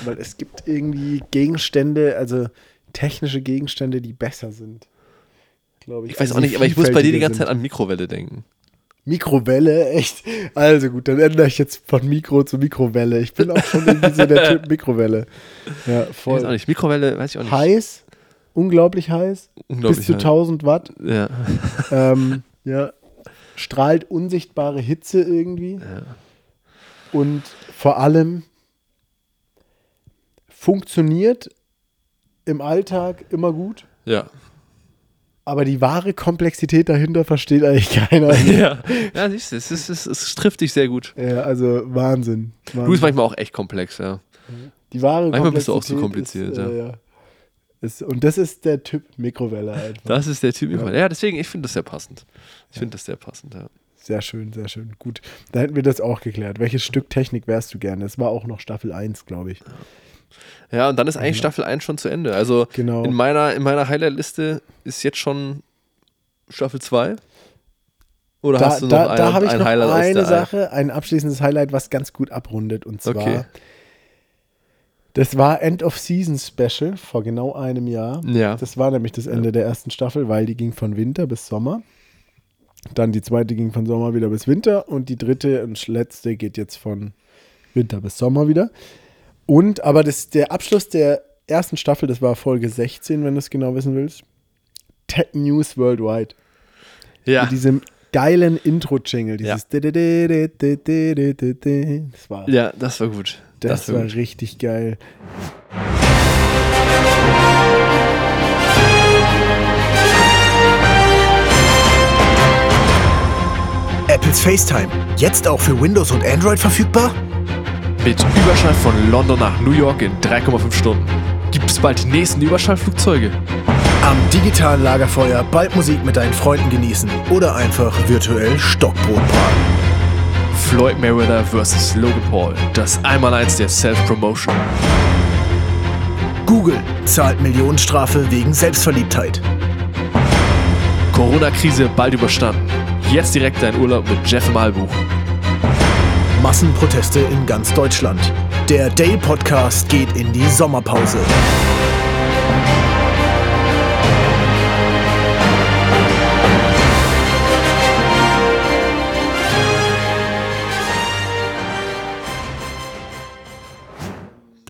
[SPEAKER 1] Weil es gibt irgendwie Gegenstände, also technische Gegenstände, die besser sind
[SPEAKER 2] glaube ich. Ich weiß also auch nicht, aber ich muss bei dir die ganze Zeit an Mikrowelle denken.
[SPEAKER 1] Mikrowelle, echt? Also gut, dann ändere ich jetzt von Mikro zu Mikrowelle. Ich bin auch schon irgendwie so der Typ Mikrowelle. Ja,
[SPEAKER 2] voll. Ich weiß auch nicht. Mikrowelle, weiß ich auch nicht.
[SPEAKER 1] Heiß, unglaublich heiß. Unglaublich bis zu 1000 Watt.
[SPEAKER 2] Ja.
[SPEAKER 1] Ähm, ja. Strahlt unsichtbare Hitze irgendwie.
[SPEAKER 2] Ja.
[SPEAKER 1] Und vor allem funktioniert im Alltag immer gut.
[SPEAKER 2] Ja.
[SPEAKER 1] Aber die wahre Komplexität dahinter versteht eigentlich keiner.
[SPEAKER 2] ja, ja siehst du, es, ist, es, es trifft dich sehr gut.
[SPEAKER 1] Ja, also Wahnsinn. Wahnsinn.
[SPEAKER 2] Du bist manchmal auch echt komplex, ja.
[SPEAKER 1] Die wahre
[SPEAKER 2] manchmal bist du auch zu so kompliziert,
[SPEAKER 1] ist,
[SPEAKER 2] ja.
[SPEAKER 1] Äh, ja. Ist, und das ist der Typ Mikrowelle einfach.
[SPEAKER 2] Das ist der Typ Mikrowelle. Ja, deswegen, ich finde das sehr passend. Ich finde das sehr passend, ja.
[SPEAKER 1] Sehr schön, sehr schön. Gut, da hätten wir das auch geklärt. Welches Stück Technik wärst du gerne? Das war auch noch Staffel 1, glaube ich. Ja.
[SPEAKER 2] Und dann ist eigentlich Staffel 1 schon zu Ende. Also genau. in meiner, in meiner Highlight-Liste ist jetzt schon Staffel 2. Oder da, hast du noch
[SPEAKER 1] da,
[SPEAKER 2] ein,
[SPEAKER 1] da habe ich noch Highlight eine Sache, ein abschließendes Highlight, was ganz gut abrundet. Und zwar, okay. das war End of Season Special vor genau einem Jahr.
[SPEAKER 2] Ja.
[SPEAKER 1] Das war nämlich das Ende ja. der ersten Staffel, weil die ging von Winter bis Sommer. Dann die zweite ging von Sommer wieder bis Winter und die dritte und letzte geht jetzt von Winter bis Sommer wieder. Und, aber das, der Abschluss der ersten Staffel, das war Folge 16, wenn du es genau wissen willst. Tech News Worldwide.
[SPEAKER 2] Ja.
[SPEAKER 1] Mit diesem geilen Intro-Jingle. Dieses. Ja.
[SPEAKER 2] Das war, ja, das war gut.
[SPEAKER 1] Das, das war gut. richtig geil.
[SPEAKER 3] Apples FaceTime. Jetzt auch für Windows und Android verfügbar?
[SPEAKER 2] Mit Überschall von London nach New York in 3,5 Stunden. Gibt es bald die nächsten Überschallflugzeuge?
[SPEAKER 3] Am digitalen Lagerfeuer bald Musik mit deinen Freunden genießen oder einfach virtuell Stockbrot braten.
[SPEAKER 2] Floyd Mayweather vs. Logan Paul. Das Einmaleins der Self-Promotion.
[SPEAKER 3] Google zahlt Millionenstrafe wegen Selbstverliebtheit.
[SPEAKER 2] Corona-Krise bald überstanden. Jetzt direkt dein Urlaub mit Jeff Malbuch.
[SPEAKER 3] Massenproteste in ganz Deutschland. Der Day Podcast geht in die Sommerpause.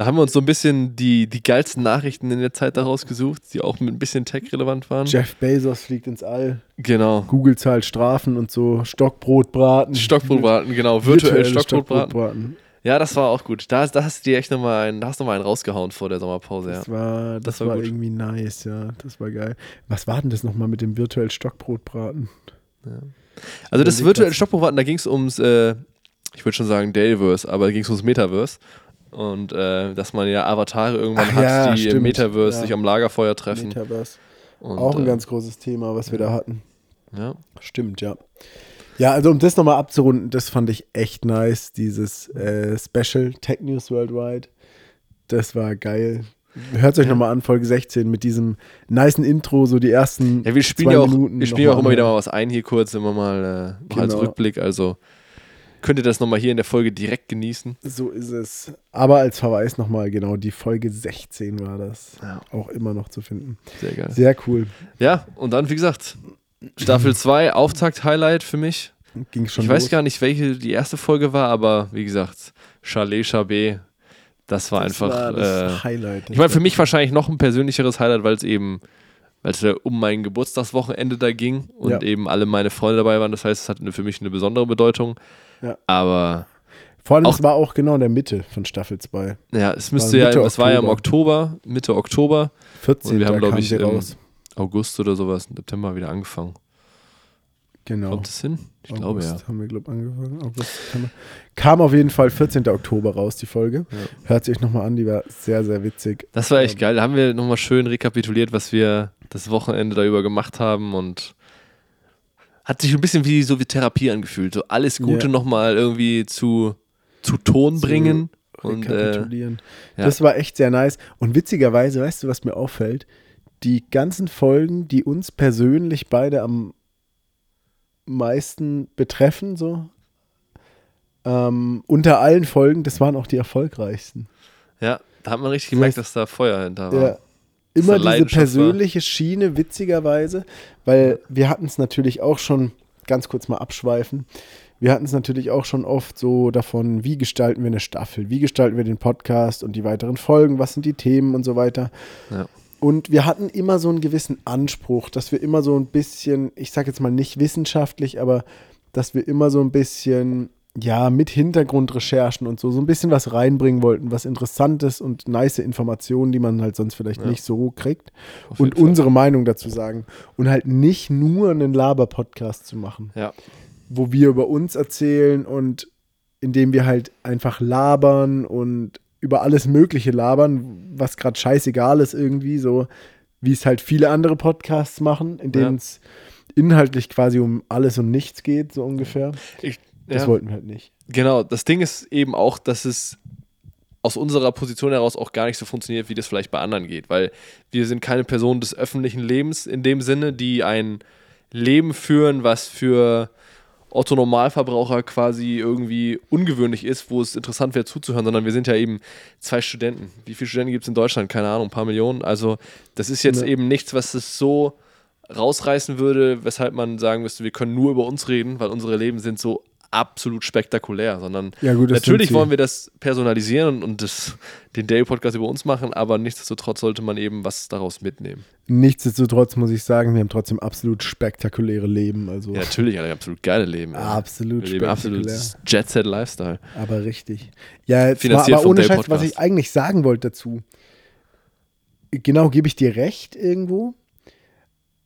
[SPEAKER 2] Da haben wir uns so ein bisschen die, die geilsten Nachrichten in der Zeit daraus gesucht, die auch mit ein bisschen tech-relevant waren.
[SPEAKER 1] Jeff Bezos fliegt ins All.
[SPEAKER 2] Genau.
[SPEAKER 1] Google zahlt Strafen und so. Stockbrotbraten.
[SPEAKER 2] Stockbrotbraten, genau. Virtuell Stockbrotbraten. Stockbrotbraten. Ja, das war auch gut. Da, da hast du dir echt nochmal einen, noch einen rausgehauen vor der Sommerpause. Ja.
[SPEAKER 1] Das war, das, das war, war irgendwie nice, ja. Das war geil. Was war denn das nochmal mit dem virtuellen Stockbrotbraten?
[SPEAKER 2] Ja. Also das virtuelle Stockbrotbraten, da ging es ums, äh, ich würde schon sagen Daleverse, aber da ging es ums Metaverse. Und äh, dass man ja Avatare irgendwann Ach, hat, ja, die stimmt. im Metaverse ja. sich am Lagerfeuer treffen. Metaverse.
[SPEAKER 1] Und, Auch ein äh, ganz großes Thema, was wir da hatten.
[SPEAKER 2] Ja.
[SPEAKER 1] Stimmt, ja. Ja, also um das nochmal abzurunden, das fand ich echt nice, dieses äh, Special Tech News Worldwide. Das war geil. Hört es euch ja. nochmal an, Folge 16 mit diesem niceen Intro, so die ersten.
[SPEAKER 2] Ja, wir spielen ja auch, Minuten wir spielen auch immer wieder mal was ein hier kurz, immer mal, äh, genau. als Rückblick. Also könnt ihr das nochmal hier in der Folge direkt genießen.
[SPEAKER 1] So ist es. Aber als Verweis nochmal, genau, die Folge 16 war das. Ja. Auch immer noch zu finden.
[SPEAKER 2] Sehr geil.
[SPEAKER 1] Sehr cool.
[SPEAKER 2] Ja, und dann, wie gesagt, Staffel 2, Auftakt-Highlight für mich.
[SPEAKER 1] Ging schon
[SPEAKER 2] ich los. weiß gar nicht, welche die erste Folge war, aber wie gesagt, Chalet Chabé, das war das einfach. War das äh, Highlight. Ich meine, für mich wahrscheinlich noch ein persönlicheres Highlight, weil es eben weil es ja um mein Geburtstagswochenende da ging und ja. eben alle meine Freunde dabei waren. Das heißt, es hatte für mich eine besondere Bedeutung. Ja. Aber.
[SPEAKER 1] Vor allem, auch, es war auch genau in der Mitte von Staffel 2.
[SPEAKER 2] Ja, es müsste ja, es war ja im Oktober, Mitte Oktober.
[SPEAKER 1] 14.
[SPEAKER 2] Und wir haben, glaube ich, im raus. August oder sowas, im September wieder angefangen.
[SPEAKER 1] Genau.
[SPEAKER 2] Kommt es hin? Ich August glaube ja.
[SPEAKER 1] haben wir, glaube ich, angefangen. August, Kam auf jeden Fall 14. Oktober raus, die Folge. Ja. Hört sich nochmal an, die war sehr, sehr witzig.
[SPEAKER 2] Das war echt ähm, geil. Da haben wir nochmal schön rekapituliert, was wir das Wochenende darüber gemacht haben und hat sich ein bisschen wie so wie Therapie angefühlt. So alles Gute ja. nochmal irgendwie zu, zu Ton bringen. Zu und rekapitulieren.
[SPEAKER 1] Äh, ja. Das war echt sehr nice. Und witzigerweise, weißt du, was mir auffällt? Die ganzen Folgen, die uns persönlich beide am meisten betreffen, so ähm, unter allen Folgen, das waren auch die erfolgreichsten.
[SPEAKER 2] Ja, da hat man richtig gemerkt, dass da Feuer hinter war. Ja,
[SPEAKER 1] immer diese persönliche Schiene, witzigerweise, weil wir hatten es natürlich auch schon, ganz kurz mal abschweifen, wir hatten es natürlich auch schon oft so davon, wie gestalten wir eine Staffel, wie gestalten wir den Podcast und die weiteren Folgen, was sind die Themen und so weiter. Ja. Und wir hatten immer so einen gewissen Anspruch, dass wir immer so ein bisschen, ich sage jetzt mal nicht wissenschaftlich, aber dass wir immer so ein bisschen ja, mit Hintergrundrecherchen und so, so ein bisschen was reinbringen wollten, was Interessantes und nice Informationen, die man halt sonst vielleicht ja. nicht so kriegt. Und unsere Fall. Meinung dazu sagen. Und halt nicht nur einen Laber-Podcast zu machen.
[SPEAKER 2] Ja.
[SPEAKER 1] Wo wir über uns erzählen und indem wir halt einfach labern und über alles Mögliche labern, was gerade scheißegal ist irgendwie, so wie es halt viele andere Podcasts machen, in denen es ja. inhaltlich quasi um alles und nichts geht, so ungefähr.
[SPEAKER 2] Ich
[SPEAKER 1] das ja. wollten wir halt nicht.
[SPEAKER 2] Genau, das Ding ist eben auch, dass es aus unserer Position heraus auch gar nicht so funktioniert, wie das vielleicht bei anderen geht, weil wir sind keine Personen des öffentlichen Lebens in dem Sinne, die ein Leben führen, was für Otto Normalverbraucher quasi irgendwie ungewöhnlich ist, wo es interessant wäre zuzuhören, sondern wir sind ja eben zwei Studenten. Wie viele Studenten gibt es in Deutschland? Keine Ahnung, ein paar Millionen. Also das ist jetzt ja. eben nichts, was es so rausreißen würde, weshalb man sagen müsste, wir können nur über uns reden, weil unsere Leben sind so absolut spektakulär, sondern
[SPEAKER 1] ja, gut,
[SPEAKER 2] natürlich wollen wir das personalisieren und das, den Daily Podcast über uns machen, aber nichtsdestotrotz sollte man eben was daraus mitnehmen.
[SPEAKER 1] Nichtsdestotrotz muss ich sagen, wir haben trotzdem absolut spektakuläre Leben. Also
[SPEAKER 2] ja, natürlich, ein absolut geile Leben. Ja.
[SPEAKER 1] Absolut wir leben
[SPEAKER 2] absolut Jet Set Lifestyle.
[SPEAKER 1] Aber richtig. Ja, jetzt mal, aber ohne Scheiß, was ich eigentlich sagen wollte dazu. Genau, gebe ich dir recht irgendwo.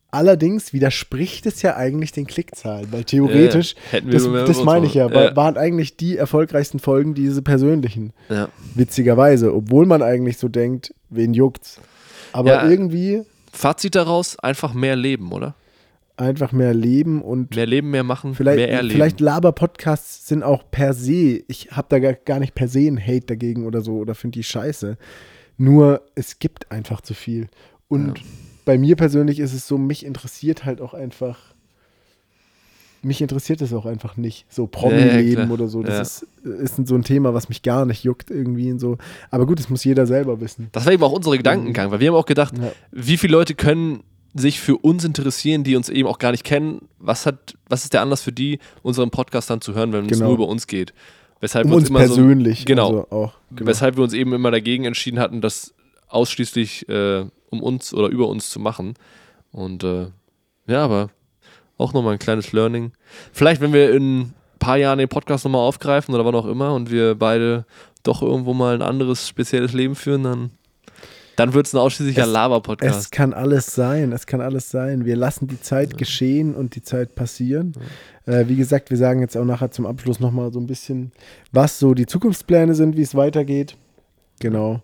[SPEAKER 1] Allerdings widerspricht es ja eigentlich den Klickzahlen, weil theoretisch, ja, das, das meine ich ja, ja, waren eigentlich die erfolgreichsten Folgen diese persönlichen. Ja. Witzigerweise, obwohl man eigentlich so denkt, wen juckt's. Aber irgendwie.
[SPEAKER 2] Fazit daraus: einfach mehr leben, oder?
[SPEAKER 1] Einfach mehr leben und.
[SPEAKER 2] Mehr leben, mehr machen,
[SPEAKER 1] vielleicht,
[SPEAKER 2] mehr erleben.
[SPEAKER 1] Vielleicht Laber-Podcasts sind auch per se, ich habe da gar nicht per se einen Hate dagegen oder so oder finde die scheiße. Nur es gibt einfach zu viel. Und bei mir persönlich ist es so, mich interessiert halt auch einfach, mich interessiert es auch einfach nicht. So Promi-Leben ja, ja, oder so. Das ja. ist, ist so ein Thema, was mich gar nicht juckt irgendwie und so. Aber gut, das muss jeder selber wissen.
[SPEAKER 2] Das war eben auch unsere Gedankengang, weil wir haben auch gedacht, wie viele Leute können sich für uns interessieren, die uns eben auch gar nicht kennen. Was, hat, was ist der Anlass für die, unseren Podcast dann zu hören, wenn genau. es nur über uns geht? Weshalb
[SPEAKER 1] um wir uns, uns persönlich.
[SPEAKER 2] So, genau, also auch, genau. Weshalb wir uns eben immer dagegen entschieden hatten, das ausschließlich äh, um uns oder über uns zu machen. Und äh, ja, aber auch nochmal ein kleines Learning. Vielleicht, wenn wir in ein paar Jahren den Podcast nochmal aufgreifen oder wann auch immer und wir beide doch irgendwo mal ein anderes spezielles Leben führen, dann, dann wird es ein ausschließlicher Laber-Podcast.
[SPEAKER 1] Es kann alles sein, es kann alles sein. Wir lassen die Zeit ja. geschehen und die Zeit passieren. Ja. Äh, wie gesagt, wir sagen jetzt auch nachher zum Abschluss nochmal so ein bisschen, was so die Zukunftspläne sind, wie es weitergeht. Genau.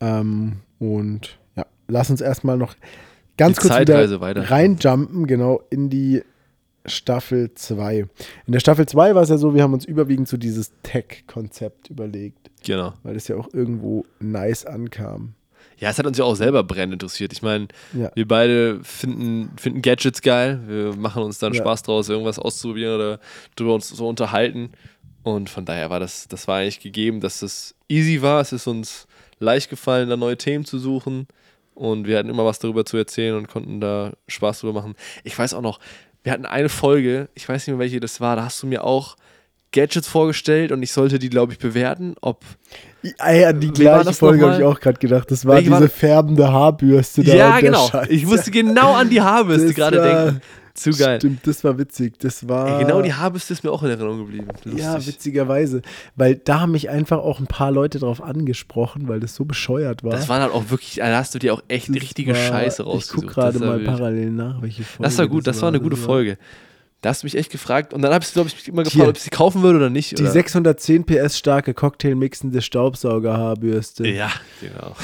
[SPEAKER 1] Ähm, und lass uns erstmal noch ganz die kurz wieder weiter. reinjumpen, genau, in die Staffel 2. In der Staffel 2 war es ja so, wir haben uns überwiegend so dieses Tech-Konzept überlegt.
[SPEAKER 2] Genau.
[SPEAKER 1] Weil es ja auch irgendwo nice ankam.
[SPEAKER 2] Ja, es hat uns ja auch selber brennend interessiert. Ich meine, ja. wir beide finden, finden Gadgets geil. Wir machen uns dann ja. Spaß draus, irgendwas auszuprobieren oder drüber uns so unterhalten. Und von daher war das, das war eigentlich gegeben, dass das easy war. Es ist uns leicht gefallen, da neue Themen zu suchen. Und wir hatten immer was darüber zu erzählen und konnten da Spaß drüber machen. Ich weiß auch noch, wir hatten eine Folge, ich weiß nicht mehr, welche das war, da hast du mir auch Gadgets vorgestellt und ich sollte die, glaube ich, bewerten, ob.
[SPEAKER 1] Ja, ja die gleiche Folge habe ich auch gerade gedacht. Das war Welche diese war färbende Haarbürste
[SPEAKER 2] da. Ja, genau. Ich musste genau an die Haarbürste gerade denken. Zu geil.
[SPEAKER 1] Stimmt, das war witzig. Das war.
[SPEAKER 2] Ey, genau die Haarbürste ist mir auch in Erinnerung geblieben.
[SPEAKER 1] Lustig. Ja, witzigerweise. Weil da haben mich einfach auch ein paar Leute drauf angesprochen, weil das so bescheuert war.
[SPEAKER 2] Das war dann auch wirklich, da hast du dir auch echt das richtige war, Scheiße rausgesucht.
[SPEAKER 1] Ich gucke gerade mal parallel nach, welche
[SPEAKER 2] Folge. Das war gut, das, das war eine gute Folge. Da hast du mich echt gefragt und dann habe ich, glaube ich, immer gefragt, ob ich sie kaufen würde oder nicht.
[SPEAKER 1] Die
[SPEAKER 2] oder?
[SPEAKER 1] 610 PS starke Cocktail-mixende Staubsaugerhaarbürste.
[SPEAKER 2] Ja, genau.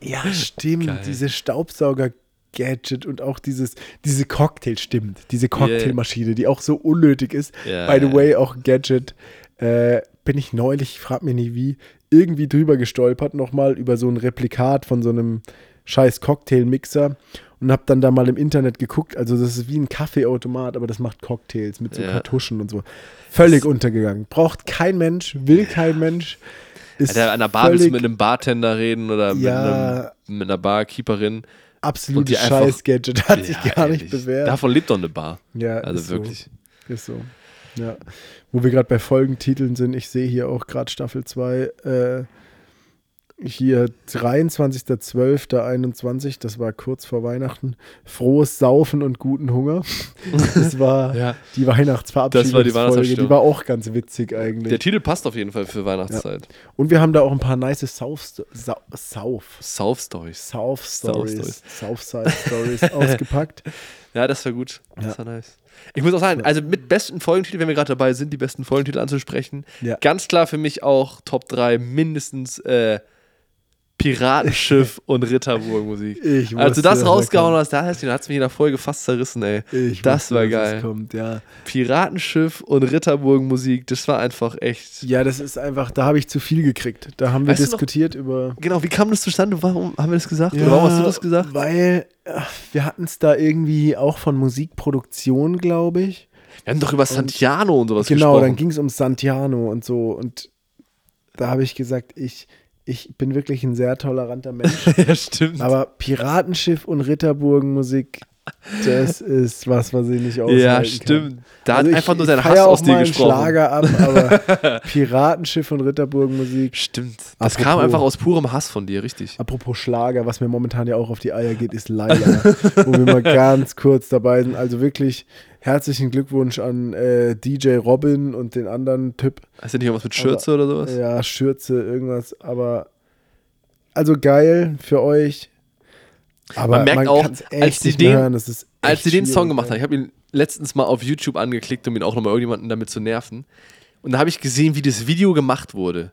[SPEAKER 1] ja, stimmt. Geil. Diese Staubsauger Gadget und auch dieses, diese Cocktail stimmt, diese Cocktailmaschine, die auch so unnötig ist. Yeah. By the way, auch Gadget. Äh, bin ich neulich, ich frag mir nie wie, irgendwie drüber gestolpert, nochmal über so ein Replikat von so einem scheiß Cocktailmixer und hab dann da mal im Internet geguckt. Also, das ist wie ein Kaffeeautomat, aber das macht Cocktails mit so ja. Kartuschen und so. Völlig das untergegangen. Braucht kein Mensch, will kein Mensch.
[SPEAKER 2] Ist Alter, an der Bar willst du mit einem Bartender reden oder ja, mit, einem, mit einer Barkeeperin
[SPEAKER 1] absolutes Scheiß-Gadget, hat ja, sich gar ehrlich. nicht bewährt.
[SPEAKER 2] Davon lebt doch eine Bar.
[SPEAKER 1] Ja, also wirklich. So. Ist so. Ja. Wo wir gerade bei Folgentiteln sind, ich sehe hier auch gerade Staffel 2, äh, hier 23.12.21, das war kurz vor Weihnachten. Frohes Saufen und guten Hunger. Das war ja. die Weihnachtsverabschiedungsfolge. Das war die Die war auch ganz witzig eigentlich.
[SPEAKER 2] Der Titel passt auf jeden Fall für Weihnachtszeit.
[SPEAKER 1] Ja. Und wir haben da auch ein paar nice South, South,
[SPEAKER 2] South Stories.
[SPEAKER 1] South Stories. Southside Stories ausgepackt.
[SPEAKER 2] Ja, das war gut. Das ja. war nice. Ich muss auch sagen, also mit besten Folgentitel, wenn wir gerade dabei sind, die besten Folgentitel anzusprechen, ja. ganz klar für mich auch Top 3 mindestens äh, Piratenschiff und Ritterburg-Musik. Als du das rausgehauen hast, da hast du mich in der Folge fast zerrissen, ey. Ich das wusste, war geil. Das kommt, ja. Piratenschiff und Ritterburg-Musik, das war einfach echt.
[SPEAKER 1] Ja, das ist einfach, da habe ich zu viel gekriegt. Da haben wir weißt diskutiert über.
[SPEAKER 2] Genau, wie kam das zustande? Warum haben wir das gesagt? Ja, warum hast du das gesagt?
[SPEAKER 1] Weil ach, wir hatten es da irgendwie auch von Musikproduktion, glaube ich.
[SPEAKER 2] Wir haben doch über Santiano und sowas
[SPEAKER 1] genau, gesprochen. Genau, dann ging es um Santiano und so. Und da habe ich gesagt, ich ich bin wirklich ein sehr toleranter Mensch.
[SPEAKER 2] ja, stimmt.
[SPEAKER 1] Aber Piratenschiff und Ritterburgenmusik, das ist was, was ich nicht aushalten Ja, stimmt. Kann.
[SPEAKER 2] Da also hat einfach nur sein Hass aus dir gesprochen.
[SPEAKER 1] Schlager ab, aber Piratenschiff und Ritterburgenmusik.
[SPEAKER 2] Stimmt. Das apropos, kam einfach aus purem Hass von dir, richtig.
[SPEAKER 1] Apropos Schlager, was mir momentan ja auch auf die Eier geht, ist Laila. wo wir mal ganz kurz dabei sind. Also wirklich herzlichen Glückwunsch an äh, DJ Robin und den anderen Typ.
[SPEAKER 2] Hast du nicht irgendwas mit Schürze aber, oder sowas?
[SPEAKER 1] Ja, Schürze, irgendwas. Aber also geil für euch. Aber man merkt man auch, als
[SPEAKER 2] die den, hören, als die den Song gemacht haben, ich habe ihn letztens mal auf YouTube angeklickt, um ihn auch nochmal irgendjemanden damit zu nerven. Und da habe ich gesehen, wie das Video gemacht wurde.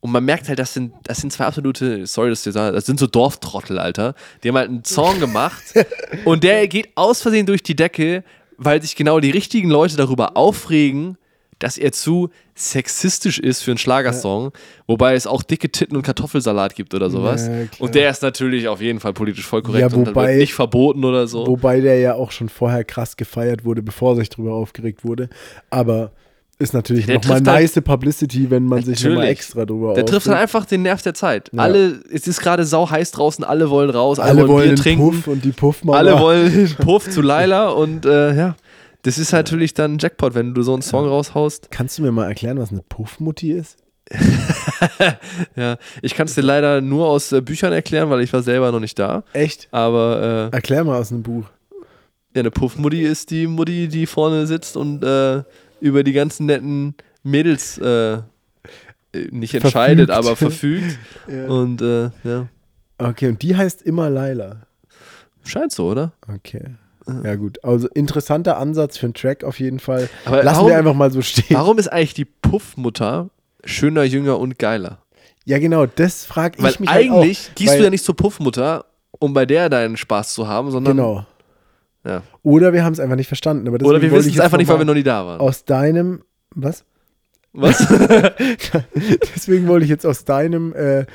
[SPEAKER 2] Und man merkt halt, das sind, das sind zwei absolute, sorry, sage, das sind so Dorftrottel, Alter. Die haben halt einen Song gemacht und der geht aus Versehen durch die Decke, weil sich genau die richtigen Leute darüber aufregen, dass er zu sexistisch ist für einen Schlagersong, ja. wobei es auch dicke Titten und Kartoffelsalat gibt oder sowas. Ja, und der ist natürlich auf jeden Fall politisch voll korrekt ja, wobei, und nicht verboten oder so.
[SPEAKER 1] Wobei der ja auch schon vorher krass gefeiert wurde, bevor sich darüber aufgeregt wurde. Aber ist natürlich nochmal nice halt, Publicity, wenn man sich nochmal extra drüber
[SPEAKER 2] Der trifft dann einfach den Nerv der Zeit. Ja. Alle, es ist gerade sau heiß draußen, alle wollen raus, alle, alle wollen, Bier trinken.
[SPEAKER 1] Puff und die Puffmama.
[SPEAKER 2] Alle wollen Puff zu Laila und äh, ja. Das ist natürlich dann ein Jackpot, wenn du so einen Song raushaust.
[SPEAKER 1] Kannst du mir mal erklären, was eine Puffmutti ist?
[SPEAKER 2] ja, ich kann es dir leider nur aus äh, Büchern erklären, weil ich war selber noch nicht da.
[SPEAKER 1] Echt?
[SPEAKER 2] Aber
[SPEAKER 1] äh, erklär mal aus einem Buch.
[SPEAKER 2] Ja, eine Puffmutti ist die Mutti, die vorne sitzt und äh, über die ganzen netten Mädels äh, nicht entscheidet, verfügt. aber verfügt. ja. Und äh, ja.
[SPEAKER 1] Okay, und die heißt immer Laila.
[SPEAKER 2] Scheint so, oder?
[SPEAKER 1] Okay. Ja, gut. Also interessanter Ansatz für einen Track auf jeden Fall. Aber Lassen warum, wir einfach mal so stehen.
[SPEAKER 2] Warum ist eigentlich die Puffmutter schöner, jünger und geiler?
[SPEAKER 1] Ja, genau, das frage ich
[SPEAKER 2] weil
[SPEAKER 1] mich
[SPEAKER 2] eigentlich
[SPEAKER 1] halt
[SPEAKER 2] auch, gehst du ja nicht zur Puffmutter, um bei der deinen Spaß zu haben, sondern.
[SPEAKER 1] Genau.
[SPEAKER 2] Ja.
[SPEAKER 1] Oder wir haben es einfach nicht verstanden. Aber
[SPEAKER 2] Oder wir wissen es einfach nicht, weil wir noch nie da waren.
[SPEAKER 1] Aus deinem. Was?
[SPEAKER 2] Was?
[SPEAKER 1] deswegen wollte ich jetzt aus deinem äh,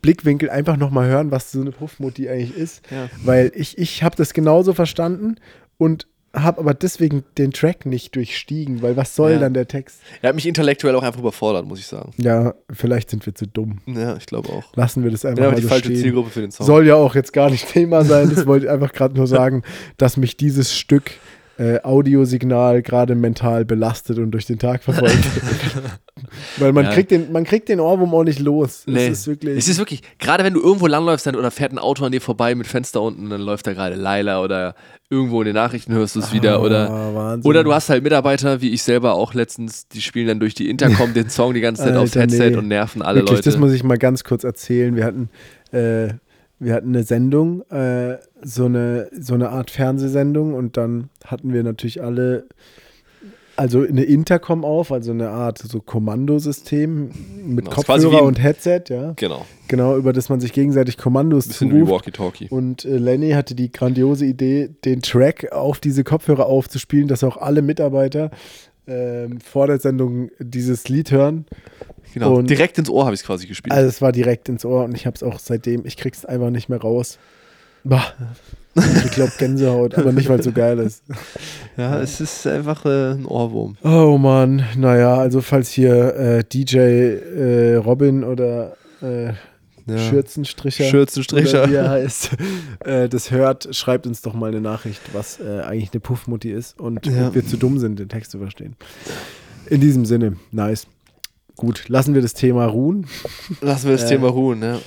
[SPEAKER 1] Blickwinkel einfach nochmal hören, was so eine Puffmutti eigentlich ist. Ja. Weil ich, ich habe das genauso verstanden und habe aber deswegen den Track nicht durchstiegen, weil was soll ja. dann der Text?
[SPEAKER 2] Er hat mich intellektuell auch einfach überfordert, muss ich sagen.
[SPEAKER 1] Ja, vielleicht sind wir zu dumm.
[SPEAKER 2] Ja, ich glaube auch.
[SPEAKER 1] Lassen wir das einfach ja,
[SPEAKER 2] mal
[SPEAKER 1] die
[SPEAKER 2] so falsche stehen. Zielgruppe für den Song.
[SPEAKER 1] Soll ja auch jetzt gar nicht Thema sein, das wollte ich einfach gerade nur sagen, dass mich dieses Stück äh, Audiosignal gerade mental belastet und durch den Tag verfolgt. Weil man, ja. kriegt den, man kriegt den Ohrwurm auch nicht los.
[SPEAKER 2] Nee. Es ist wirklich. Es ist wirklich, gerade wenn du irgendwo langläufst dann, oder fährt ein Auto an dir vorbei mit Fenster unten, dann läuft da gerade Laila oder irgendwo in den Nachrichten hörst du es wieder. Ah, oder, oder du hast halt Mitarbeiter, wie ich selber auch letztens, die spielen dann durch die Intercom den Song die ganze Zeit Alter, aufs Headset nee. und nerven alle wirklich, Leute.
[SPEAKER 1] Das muss ich mal ganz kurz erzählen. Wir hatten. Äh, wir hatten eine Sendung, äh, so, eine, so eine Art Fernsehsendung und dann hatten wir natürlich alle, also eine Intercom auf, also eine Art so Kommandosystem mit genau, Kopfhörer und Headset, ja.
[SPEAKER 2] Genau.
[SPEAKER 1] Genau, über das man sich gegenseitig Kommandos
[SPEAKER 2] Bisschen zuruft. wie Walkie-Talkie.
[SPEAKER 1] Und äh, Lenny hatte die grandiose Idee, den Track auf diese Kopfhörer aufzuspielen, dass auch alle Mitarbeiter äh, vor der Sendung dieses Lied hören
[SPEAKER 2] Genau, und direkt ins Ohr habe ich es quasi gespielt.
[SPEAKER 1] Also es war direkt ins Ohr und ich habe es auch seitdem, ich krieg's einfach nicht mehr raus. Bah. Ich glaube Gänsehaut, aber nicht, weil es so geil ist.
[SPEAKER 2] Ja, es ist einfach äh, ein Ohrwurm.
[SPEAKER 1] Oh Mann, naja, also falls hier äh, DJ äh, Robin oder äh, ja. Schürzenstricher,
[SPEAKER 2] Schürzenstricher.
[SPEAKER 1] wie er heißt, äh, das hört, schreibt uns doch mal eine Nachricht, was äh, eigentlich eine Puffmutti ist und ja. ob wir zu dumm sind, den Text zu verstehen. In diesem Sinne, nice. Gut, lassen wir das Thema ruhen.
[SPEAKER 2] Lassen wir das äh. Thema ruhen, ja.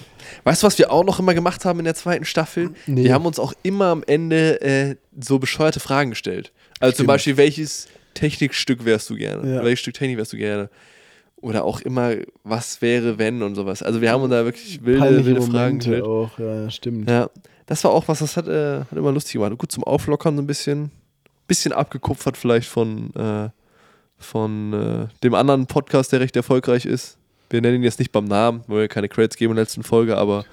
[SPEAKER 2] Weißt du, was wir auch noch immer gemacht haben in der zweiten Staffel? Nee. Wir haben uns auch immer am Ende äh, so bescheuerte Fragen gestellt. Also Stimmt. zum Beispiel, welches Technikstück wärst du gerne? Ja. Welches Stück Technik wärst du gerne? Oder auch immer, was wäre, wenn und sowas. Also wir haben uns da wirklich wilde, wilde Fragen gestellt.
[SPEAKER 1] auch, ja, stimmt.
[SPEAKER 2] Ja, das war auch was, das hat, äh, hat immer lustig gemacht. Gut zum Auflockern so ein bisschen. Bisschen abgekupfert vielleicht von äh, von äh, dem anderen Podcast, der recht erfolgreich ist. Wir nennen ihn jetzt nicht beim Namen, weil wir keine Credits geben in der letzten Folge, aber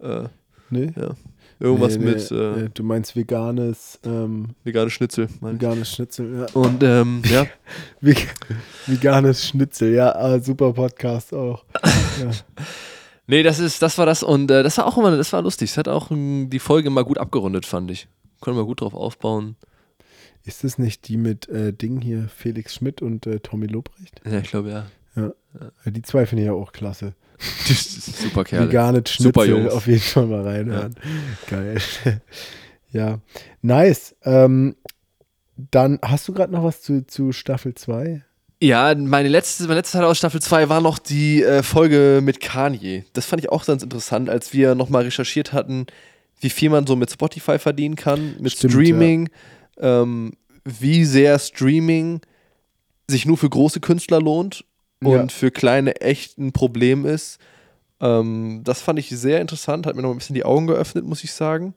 [SPEAKER 2] äh,
[SPEAKER 1] nee.
[SPEAKER 2] ja. Irgendwas nee, nee, mit. Äh,
[SPEAKER 1] du meinst veganes. Ähm,
[SPEAKER 2] veganes Schnitzel.
[SPEAKER 1] Veganes Schnitzel, ja.
[SPEAKER 2] Und ähm, ja.
[SPEAKER 1] veganes Schnitzel, ja, ah, super Podcast auch. ja.
[SPEAKER 2] Nee, das ist, das war das und äh, das war auch immer, das war lustig. Es hat auch m, die Folge mal gut abgerundet, fand ich. Konnten wir gut drauf aufbauen.
[SPEAKER 1] Ist das nicht die mit äh, Ding hier, Felix Schmidt und äh, Tommy Lobrecht?
[SPEAKER 2] Ja, ich glaube ja.
[SPEAKER 1] ja. ja. Die zwei finde ich ja auch klasse.
[SPEAKER 2] Super Kerl.
[SPEAKER 1] Vegane Schnitzel Super Jungs. auf jeden Fall mal reinhören. Ja. Geil. ja, nice. Ähm, dann hast du gerade noch was zu, zu Staffel 2?
[SPEAKER 2] Ja, meine letzte, meine letzte Zeit aus Staffel 2 war noch die äh, Folge mit Kanye. Das fand ich auch ganz interessant, als wir nochmal recherchiert hatten, wie viel man so mit Spotify verdienen kann, mit Stimmt, Streaming. Ja ähm, wie sehr Streaming sich nur für große Künstler lohnt und ja. für kleine echt ein Problem ist. Ähm, das fand ich sehr interessant, hat mir noch ein bisschen die Augen geöffnet, muss ich sagen.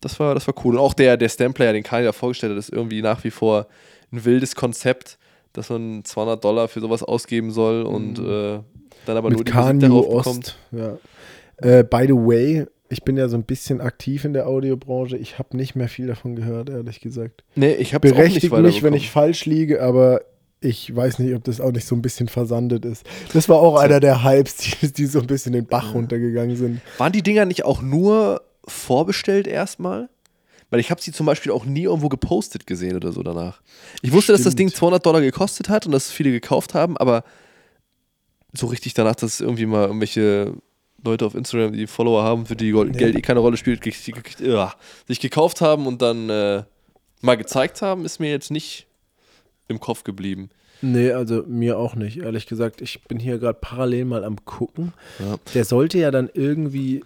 [SPEAKER 2] Das war, das war cool. Und auch der, der Stamplayer, den Kanye da vorgestellt hat, ist irgendwie nach wie vor ein wildes Konzept, dass man 200 Dollar für sowas ausgeben soll und mhm. äh, dann aber
[SPEAKER 1] Mit
[SPEAKER 2] nur die
[SPEAKER 1] Kanye Musik darauf bekommt. Ja. Äh, by the way, ich bin ja so ein bisschen aktiv in der Audiobranche. Ich habe nicht mehr viel davon gehört, ehrlich gesagt.
[SPEAKER 2] Nee, ich habe Berechtigt
[SPEAKER 1] auch nicht mich, wenn ich falsch liege, aber ich weiß nicht, ob das auch nicht so ein bisschen versandet ist. Das war auch so. einer der Hypes, die, die, so ein bisschen den Bach runtergegangen sind.
[SPEAKER 2] Waren die Dinger nicht auch nur vorbestellt erstmal? Weil ich habe sie zum Beispiel auch nie irgendwo gepostet gesehen oder so danach. Ich wusste, Stimmt. dass das Ding 200 Dollar gekostet hat und dass viele gekauft haben, aber so richtig danach, dass irgendwie mal irgendwelche Leute auf Instagram, die Follower haben, für die. Geld eh keine Rolle spielt, sich gekauft haben und dann äh, mal gezeigt haben, ist mir jetzt nicht im Kopf geblieben.
[SPEAKER 1] Nee, also mir auch nicht, ehrlich gesagt. Ich bin hier gerade parallel mal am gucken. Ja. Der sollte ja dann irgendwie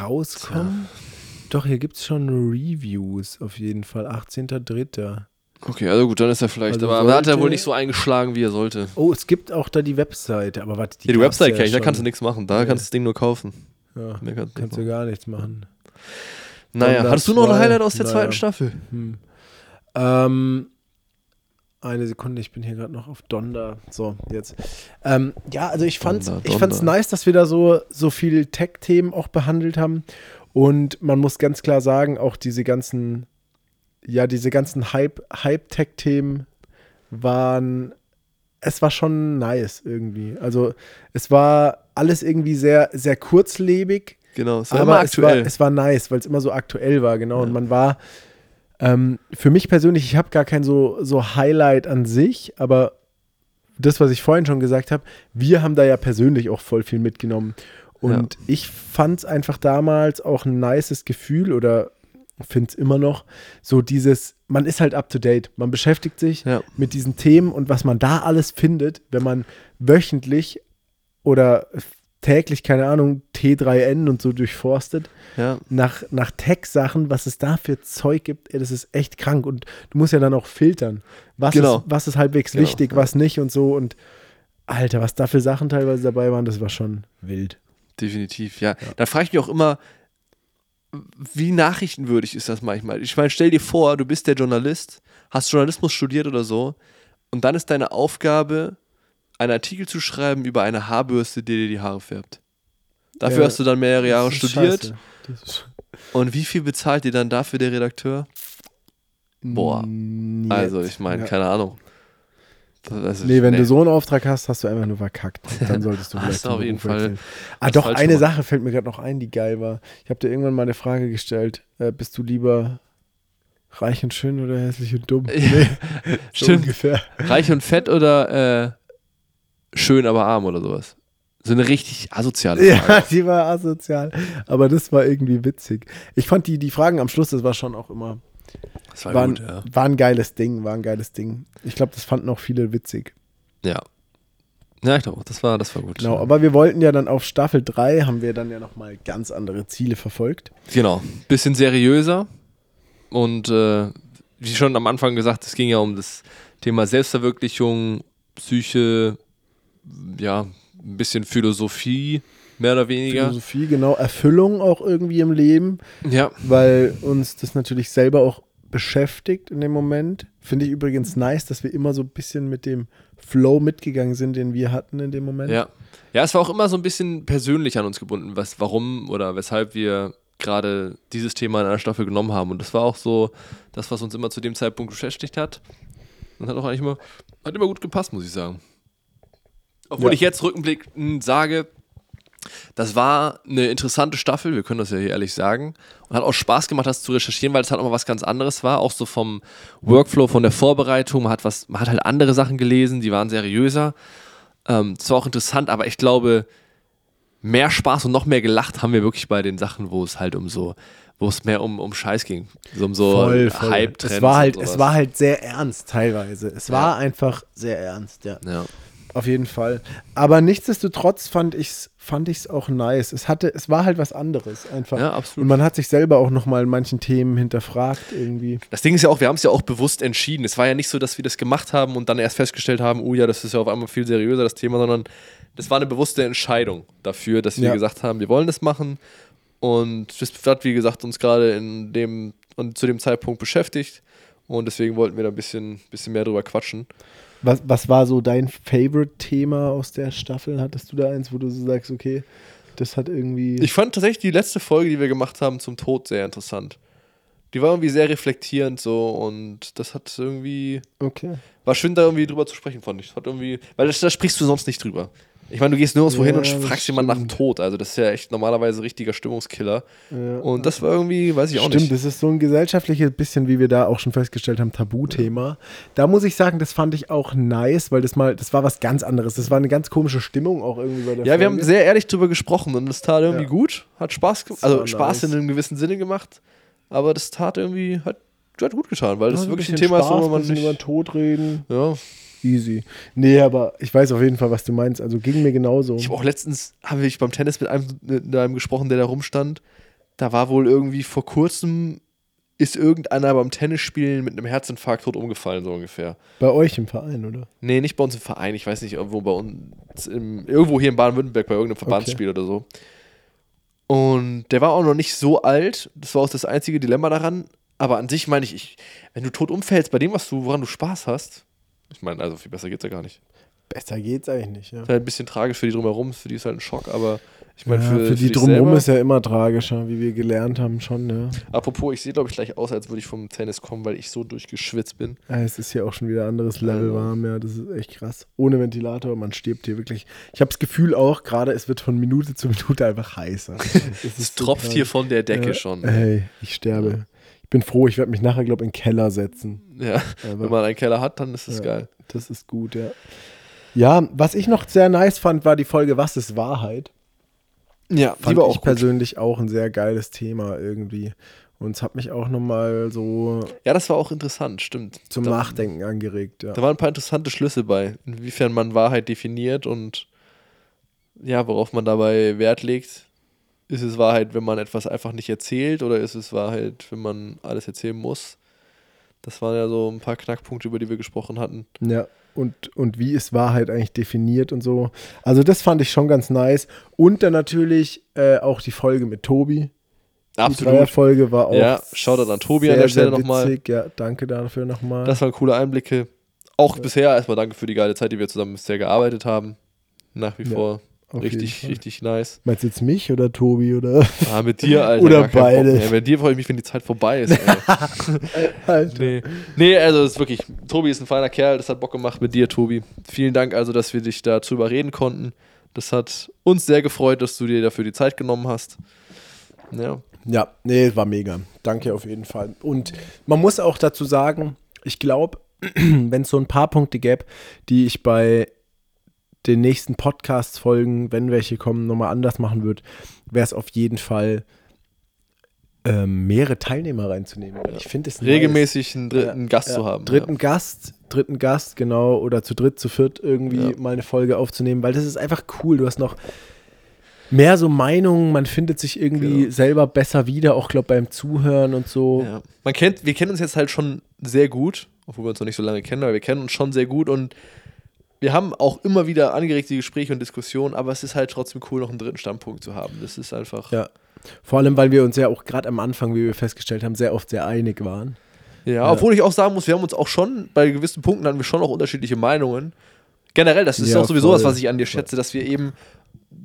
[SPEAKER 1] rauskommen. Tja. Doch, hier gibt es schon Reviews auf jeden Fall. 18.03.
[SPEAKER 2] Okay, also gut, dann ist er vielleicht. Also aber sollte, hat er wohl nicht so eingeschlagen, wie er sollte.
[SPEAKER 1] Oh, es gibt auch da die Webseite. Aber warte,
[SPEAKER 2] die, ja, die Webseite ja kenne ich, da kannst du nichts machen. Da nee. kannst du das Ding nur kaufen.
[SPEAKER 1] Ja, kannst, kannst du gar nichts machen.
[SPEAKER 2] Naja, hattest du noch ein Highlight aus der naja. zweiten Staffel?
[SPEAKER 1] Hm. Ähm, eine Sekunde, ich bin hier gerade noch auf Donda. So, jetzt. Ähm, ja, also ich fand's, Donda, ich fand's nice, dass wir da so, so viel Tech-Themen auch behandelt haben. Und man muss ganz klar sagen, auch diese ganzen, ja, diese ganzen Hype-Tech-Themen waren, es war schon nice irgendwie. Also es war alles irgendwie sehr, sehr kurzlebig.
[SPEAKER 2] Genau,
[SPEAKER 1] es war aber aktuell. Es war, es war nice, weil es immer so aktuell war, genau. Ja. Und man war ähm, für mich persönlich, ich habe gar kein so, so Highlight an sich, aber das, was ich vorhin schon gesagt habe, wir haben da ja persönlich auch voll viel mitgenommen. Und ja. ich fand es einfach damals auch ein nices Gefühl oder finde es immer noch, so dieses, man ist halt up to date. Man beschäftigt sich ja. mit diesen Themen und was man da alles findet, wenn man wöchentlich oder täglich, keine Ahnung, T3N und so durchforstet. Ja. Nach, nach Tech-Sachen, was es da für Zeug gibt, ey, das ist echt krank. Und du musst ja dann auch filtern. Was, genau. ist, was ist halbwegs genau, wichtig, ja. was nicht und so. Und Alter, was da für Sachen teilweise dabei waren, das war schon wild.
[SPEAKER 2] Definitiv, ja. ja. Da frage ich mich auch immer, wie nachrichtenwürdig ist das manchmal? Ich meine, stell dir vor, du bist der Journalist, hast Journalismus studiert oder so, und dann ist deine Aufgabe, einen Artikel zu schreiben über eine Haarbürste, die dir die Haare färbt. Dafür ja, hast du dann mehrere Jahre studiert. Und wie viel bezahlt dir dann dafür der Redakteur? Boah. Jetzt. Also, ich meine, ja. keine Ahnung.
[SPEAKER 1] Ist, nee, wenn nee. du so einen Auftrag hast, hast du einfach nur verkackt. Dann solltest du vielleicht
[SPEAKER 2] auf jeden Fall.
[SPEAKER 1] Ah, doch, eine. Sache fällt mir gerade noch ein, die geil war. Ich habe dir irgendwann mal eine Frage gestellt. Äh, bist du lieber reich und schön oder hässlich und dumm? Nee,
[SPEAKER 2] so ungefähr. Reich und fett oder äh, schön, aber arm oder sowas. So eine richtig asoziale
[SPEAKER 1] Frage. Ja, die war asozial. Aber das war irgendwie witzig. Ich fand die, die Fragen am Schluss, das war schon auch immer. Das war, war, gut, ein, ja. war ein geiles Ding, war ein geiles Ding. Ich glaube, das fanden auch viele witzig.
[SPEAKER 2] Ja. Ja, ich glaube, das war, das war gut.
[SPEAKER 1] Genau, aber wir wollten ja dann auf Staffel 3, haben wir dann ja nochmal ganz andere Ziele verfolgt.
[SPEAKER 2] Genau, bisschen seriöser. Und äh, wie schon am Anfang gesagt, es ging ja um das Thema Selbstverwirklichung, Psyche, ja, ein bisschen Philosophie, mehr oder weniger.
[SPEAKER 1] Philosophie, genau. Erfüllung auch irgendwie im Leben.
[SPEAKER 2] Ja.
[SPEAKER 1] Weil uns das natürlich selber auch beschäftigt in dem Moment. Finde ich übrigens nice, dass wir immer so ein bisschen mit dem Flow mitgegangen sind, den wir hatten in dem Moment.
[SPEAKER 2] Ja. Ja, es war auch immer so ein bisschen persönlich an uns gebunden, was, warum oder weshalb wir gerade dieses Thema in einer Staffel genommen haben. Und das war auch so das, was uns immer zu dem Zeitpunkt beschäftigt hat. Und hat auch eigentlich immer, hat immer gut gepasst, muss ich sagen. Obwohl ja. ich jetzt rückblickend sage, das war eine interessante Staffel, wir können das ja hier ehrlich sagen. Und hat auch Spaß gemacht, das zu recherchieren, weil es halt auch mal was ganz anderes war. Auch so vom Workflow, von der Vorbereitung. Man hat, was, man hat halt andere Sachen gelesen, die waren seriöser. Ähm, das war auch interessant, aber ich glaube, mehr Spaß und noch mehr gelacht haben wir wirklich bei den Sachen, wo es halt um so, wo es mehr um, um Scheiß ging. So um so
[SPEAKER 1] Hype-Trends. Es war halt, es war halt sehr ernst teilweise. Es war ja. einfach sehr ernst, ja.
[SPEAKER 2] Ja.
[SPEAKER 1] Auf jeden Fall. Aber nichtsdestotrotz fand ich es fand ich's auch nice. Es, hatte, es war halt was anderes einfach.
[SPEAKER 2] Ja, absolut.
[SPEAKER 1] Und man hat sich selber auch nochmal in manchen Themen hinterfragt irgendwie.
[SPEAKER 2] Das Ding ist ja auch, wir haben es ja auch bewusst entschieden. Es war ja nicht so, dass wir das gemacht haben und dann erst festgestellt haben, oh ja, das ist ja auf einmal viel seriöser, das Thema, sondern das war eine bewusste Entscheidung dafür, dass wir ja. gesagt haben, wir wollen das machen. Und das hat, wie gesagt, uns gerade in dem und zu dem Zeitpunkt beschäftigt. Und deswegen wollten wir da ein bisschen, bisschen mehr drüber quatschen.
[SPEAKER 1] Was, was war so dein Favorite-Thema aus der Staffel? Hattest du da eins, wo du so sagst, okay, das hat irgendwie.
[SPEAKER 2] Ich fand tatsächlich die letzte Folge, die wir gemacht haben, zum Tod sehr interessant. Die war irgendwie sehr reflektierend so und das hat irgendwie.
[SPEAKER 1] Okay.
[SPEAKER 2] War schön, da irgendwie drüber zu sprechen, fand ich. Hat irgendwie, weil da sprichst du sonst nicht drüber. Ich meine, du gehst nirgendwo ja, hin und fragst jemanden nach dem Tod. Also, das ist ja echt normalerweise ein richtiger Stimmungskiller. Ja. Und das war irgendwie, weiß ich auch
[SPEAKER 1] Stimmt,
[SPEAKER 2] nicht.
[SPEAKER 1] Stimmt, das ist so ein gesellschaftliches bisschen, wie wir da auch schon festgestellt haben, Tabuthema. Da muss ich sagen, das fand ich auch nice, weil das mal, das war was ganz anderes. Das war eine ganz komische Stimmung auch irgendwie bei der
[SPEAKER 2] Ja, Folge. wir haben sehr ehrlich drüber gesprochen und das tat irgendwie gut. Hat Spaß gemacht. Also, Spaß nice. in einem gewissen Sinne gemacht. Aber das tat irgendwie, hat, hat gut getan, weil das wirklich ein Thema Spaß, ist, wo man
[SPEAKER 1] nicht. über den Tod reden.
[SPEAKER 2] Ja.
[SPEAKER 1] Easy. Nee, aber ich weiß auf jeden Fall, was du meinst. Also ging mir genauso.
[SPEAKER 2] Ich habe auch letztens, habe ich beim Tennis mit einem, mit einem gesprochen, der da rumstand. Da war wohl irgendwie vor kurzem, ist irgendeiner beim Tennisspielen mit einem Herzinfarkt tot umgefallen, so ungefähr.
[SPEAKER 1] Bei euch im Verein, oder?
[SPEAKER 2] Nee, nicht bei uns im Verein. Ich weiß nicht, irgendwo bei uns, im, irgendwo hier in Baden-Württemberg, bei irgendeinem Verbandsspiel okay. oder so. Und der war auch noch nicht so alt. Das war auch das einzige Dilemma daran. Aber an sich meine ich, ich, wenn du tot umfällst, bei dem, was du, woran du Spaß hast, ich meine, also viel besser geht's ja gar nicht.
[SPEAKER 1] Besser geht's eigentlich nicht, ja.
[SPEAKER 2] Ist halt ein bisschen tragisch für die drumherum, für die ist halt ein Schock, aber ich meine,
[SPEAKER 1] ja,
[SPEAKER 2] für,
[SPEAKER 1] für, die für drumherum ist ja immer tragischer, wie wir gelernt haben schon, ja.
[SPEAKER 2] Apropos, ich sehe, glaube ich, gleich aus, als würde ich vom Tennis kommen, weil ich so durchgeschwitzt bin.
[SPEAKER 1] Ja, es ist hier auch schon wieder ein anderes Level also. warm, ja, das ist echt krass. Ohne Ventilator, man stirbt hier wirklich. Ich habe das Gefühl auch, gerade es wird von Minute zu Minute einfach heißer.
[SPEAKER 2] es, es tropft so hier von der Decke ja, schon.
[SPEAKER 1] Hey, ich sterbe bin froh, ich werde mich nachher, glaube ich, in den Keller setzen.
[SPEAKER 2] Ja, Aber, wenn man einen Keller hat, dann ist das ja, geil.
[SPEAKER 1] Das ist gut, ja. Ja, was ich noch sehr nice fand, war die Folge Was ist Wahrheit?
[SPEAKER 2] Ja,
[SPEAKER 1] fand die war auch ich gut. persönlich auch ein sehr geiles Thema irgendwie. Und es hat mich auch nochmal so.
[SPEAKER 2] Ja, das war auch interessant, stimmt.
[SPEAKER 1] Zum da, Nachdenken angeregt, ja.
[SPEAKER 2] Da waren ein paar interessante Schlüsse bei, inwiefern man Wahrheit definiert und ja, worauf man dabei Wert legt. Ist es Wahrheit, wenn man etwas einfach nicht erzählt oder ist es Wahrheit, wenn man alles erzählen muss? Das waren ja so ein paar Knackpunkte, über die wir gesprochen hatten.
[SPEAKER 1] Ja, und, und wie ist Wahrheit eigentlich definiert und so. Also das fand ich schon ganz nice. Und dann natürlich äh, auch die Folge mit Tobi.
[SPEAKER 2] Absolut. Die
[SPEAKER 1] Folge war auch.
[SPEAKER 2] Ja, Shoutout an Tobi sehr, an der Stelle nochmal.
[SPEAKER 1] Ja, danke dafür nochmal.
[SPEAKER 2] Das waren coole Einblicke. Auch ja. bisher erstmal danke für die geile Zeit, die wir zusammen bisher gearbeitet haben. Nach wie ja. vor richtig, richtig nice.
[SPEAKER 1] Meinst du jetzt mich oder Tobi oder?
[SPEAKER 2] Ah, mit dir, Alter.
[SPEAKER 1] oder beide.
[SPEAKER 2] Ja, mit dir freue ich mich, wenn die Zeit vorbei ist. Alter. Nee. nee, also ist wirklich, Tobi ist ein feiner Kerl, das hat Bock gemacht mit dir, Tobi. Vielen Dank also, dass wir dich dazu überreden konnten. Das hat uns sehr gefreut, dass du dir dafür die Zeit genommen hast. Ja.
[SPEAKER 1] Ja, nee, war mega. Danke auf jeden Fall. Und man muss auch dazu sagen, ich glaube, wenn es so ein paar Punkte gäbe, die ich bei den nächsten Podcast-Folgen, wenn welche kommen, nochmal anders machen wird, wäre es auf jeden Fall ähm, mehrere Teilnehmer reinzunehmen. Ja. Ich finde es
[SPEAKER 2] regelmäßig einen dritten ja, Gast ja, zu haben.
[SPEAKER 1] Dritten Gast, dritten Gast, genau, oder zu dritt, zu viert irgendwie mal eine Folge aufzunehmen, weil das ist einfach cool. Du hast noch mehr so Meinungen, man findet sich irgendwie genau. selber besser wieder, auch glaube beim Zuhören und so.
[SPEAKER 2] Man kennt, wir kennen uns jetzt halt schon sehr gut, obwohl wir uns noch nicht so lange kennen, aber wir kennen uns schon sehr gut und wir haben auch immer wieder angeregte Gespräche und Diskussionen, aber es ist halt trotzdem cool, noch einen dritten Standpunkt zu haben. Das ist einfach.
[SPEAKER 1] Ja. Vor allem, weil wir uns ja auch gerade am Anfang, wie wir festgestellt haben, sehr oft sehr einig waren.
[SPEAKER 2] Ja, ja, obwohl ich auch sagen muss, wir haben uns auch schon, bei gewissen Punkten hatten wir schon auch unterschiedliche Meinungen. Generell, das ist ja, auch sowieso voll, was, was ich an dir schätze, dass wir eben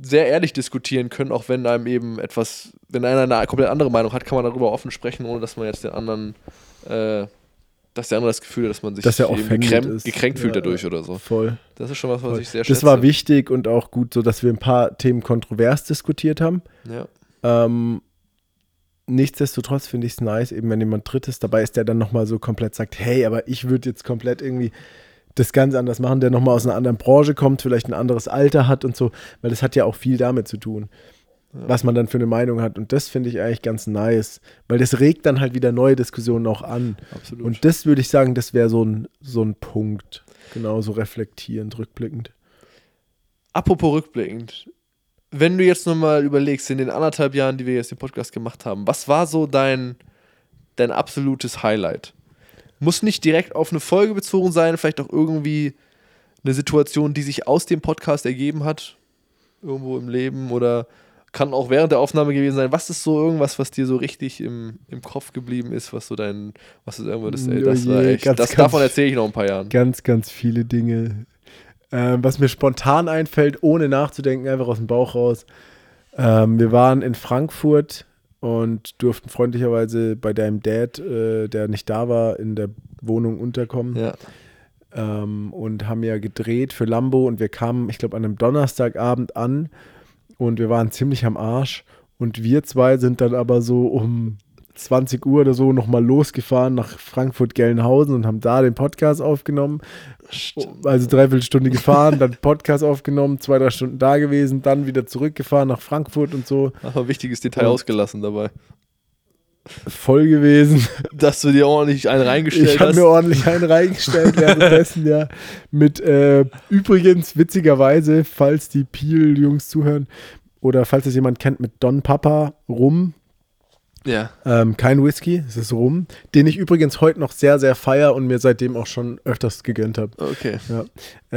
[SPEAKER 2] sehr ehrlich diskutieren können, auch wenn einem eben etwas, wenn einer eine komplett andere Meinung hat, kann man darüber offen sprechen, ohne dass man jetzt den anderen äh, dass der andere das Gefühl hat, dass man sich
[SPEAKER 1] dass auch gekränkt,
[SPEAKER 2] gekränkt fühlt ja, dadurch oder so.
[SPEAKER 1] Voll.
[SPEAKER 2] Das ist schon was, was voll. ich sehr
[SPEAKER 1] schätze. Das war wichtig und auch gut, so dass wir ein paar Themen kontrovers diskutiert haben.
[SPEAKER 2] Ja.
[SPEAKER 1] Ähm, nichtsdestotrotz finde ich es nice, eben wenn jemand Drittes dabei ist, der dann nochmal so komplett sagt, hey, aber ich würde jetzt komplett irgendwie das ganz anders machen, der nochmal aus einer anderen Branche kommt, vielleicht ein anderes Alter hat und so, weil das hat ja auch viel damit zu tun was man dann für eine Meinung hat. Und das finde ich eigentlich ganz nice, weil das regt dann halt wieder neue Diskussionen auch an.
[SPEAKER 2] Absolut.
[SPEAKER 1] Und das würde ich sagen, das wäre so ein, so ein Punkt. Genauso reflektierend, rückblickend.
[SPEAKER 2] apropos rückblickend, wenn du jetzt nochmal überlegst, in den anderthalb Jahren, die wir jetzt den Podcast gemacht haben, was war so dein, dein absolutes Highlight? Muss nicht direkt auf eine Folge bezogen sein, vielleicht auch irgendwie eine Situation, die sich aus dem Podcast ergeben hat, irgendwo im Leben oder kann auch während der Aufnahme gewesen sein. Was ist so irgendwas, was dir so richtig im, im Kopf geblieben ist, was so dein, was ist irgendwas, ey, das war echt, ganz, das, ganz, davon erzähle ich noch ein paar Jahren.
[SPEAKER 1] Ganz, ganz viele Dinge. Ähm, was mir spontan einfällt, ohne nachzudenken, einfach aus dem Bauch raus. Ähm, wir waren in Frankfurt und durften freundlicherweise bei deinem Dad, äh, der nicht da war, in der Wohnung unterkommen. Ja. Ähm, und haben ja gedreht für Lambo und wir kamen, ich glaube, an einem Donnerstagabend an und wir waren ziemlich am Arsch. Und wir zwei sind dann aber so um 20 Uhr oder so nochmal losgefahren nach Frankfurt-Gelnhausen und haben da den Podcast aufgenommen. Stimmt. Also dreiviertel Stunde gefahren, dann Podcast aufgenommen, zwei, drei Stunden da gewesen, dann wieder zurückgefahren nach Frankfurt und so.
[SPEAKER 2] Aber wichtiges Detail und ausgelassen dabei.
[SPEAKER 1] Voll gewesen.
[SPEAKER 2] Dass du dir ordentlich einen reingestellt
[SPEAKER 1] ich hast. Ich habe mir ordentlich einen reingestellt währenddessen, ja. Mit äh, übrigens, witzigerweise, falls die Peel-Jungs zuhören, oder falls es jemand kennt, mit Don Papa Rum,
[SPEAKER 2] ja.
[SPEAKER 1] Ähm, kein Whisky, es ist Rum, den ich übrigens heute noch sehr, sehr feier und mir seitdem auch schon öfters gegönnt habe.
[SPEAKER 2] Okay.
[SPEAKER 1] Ja.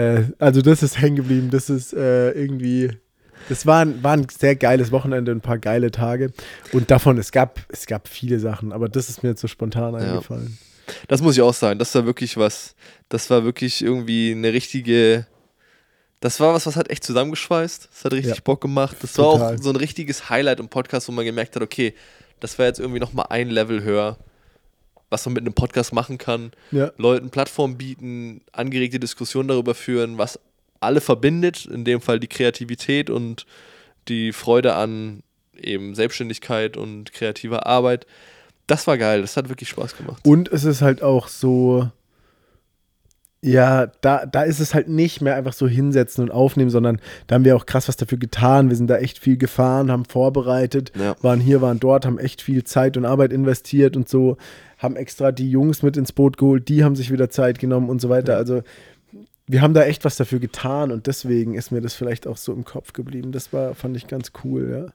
[SPEAKER 1] Äh, also das ist hängen geblieben, das ist äh, irgendwie, das war ein, war ein sehr geiles Wochenende, ein paar geile Tage und davon, es gab, es gab viele Sachen, aber das ist mir jetzt so spontan ja. eingefallen.
[SPEAKER 2] Das muss ich auch sagen, das war wirklich was, das war wirklich irgendwie eine richtige, das war was, was hat echt zusammengeschweißt. Das hat richtig ja. Bock gemacht. Das Total. war auch so ein richtiges Highlight im Podcast, wo man gemerkt hat, okay, das war jetzt irgendwie nochmal ein Level höher, was man mit einem Podcast machen kann. Ja. Leuten Plattform bieten, angeregte Diskussionen darüber führen, was alle verbindet, in dem Fall die Kreativität und die Freude an eben Selbstständigkeit und kreativer Arbeit. Das war geil, das hat wirklich Spaß gemacht.
[SPEAKER 1] Und es ist halt auch so, ja, da, da ist es halt nicht mehr einfach so hinsetzen und aufnehmen, sondern da haben wir auch krass was dafür getan. Wir sind da echt viel gefahren, haben vorbereitet, ja. waren hier, waren dort, haben echt viel Zeit und Arbeit investiert und so, haben extra die Jungs mit ins Boot geholt, die haben sich wieder Zeit genommen und so weiter. Ja. Also wir haben da echt was dafür getan und deswegen ist mir das vielleicht auch so im Kopf geblieben. Das war, fand ich ganz cool, ja.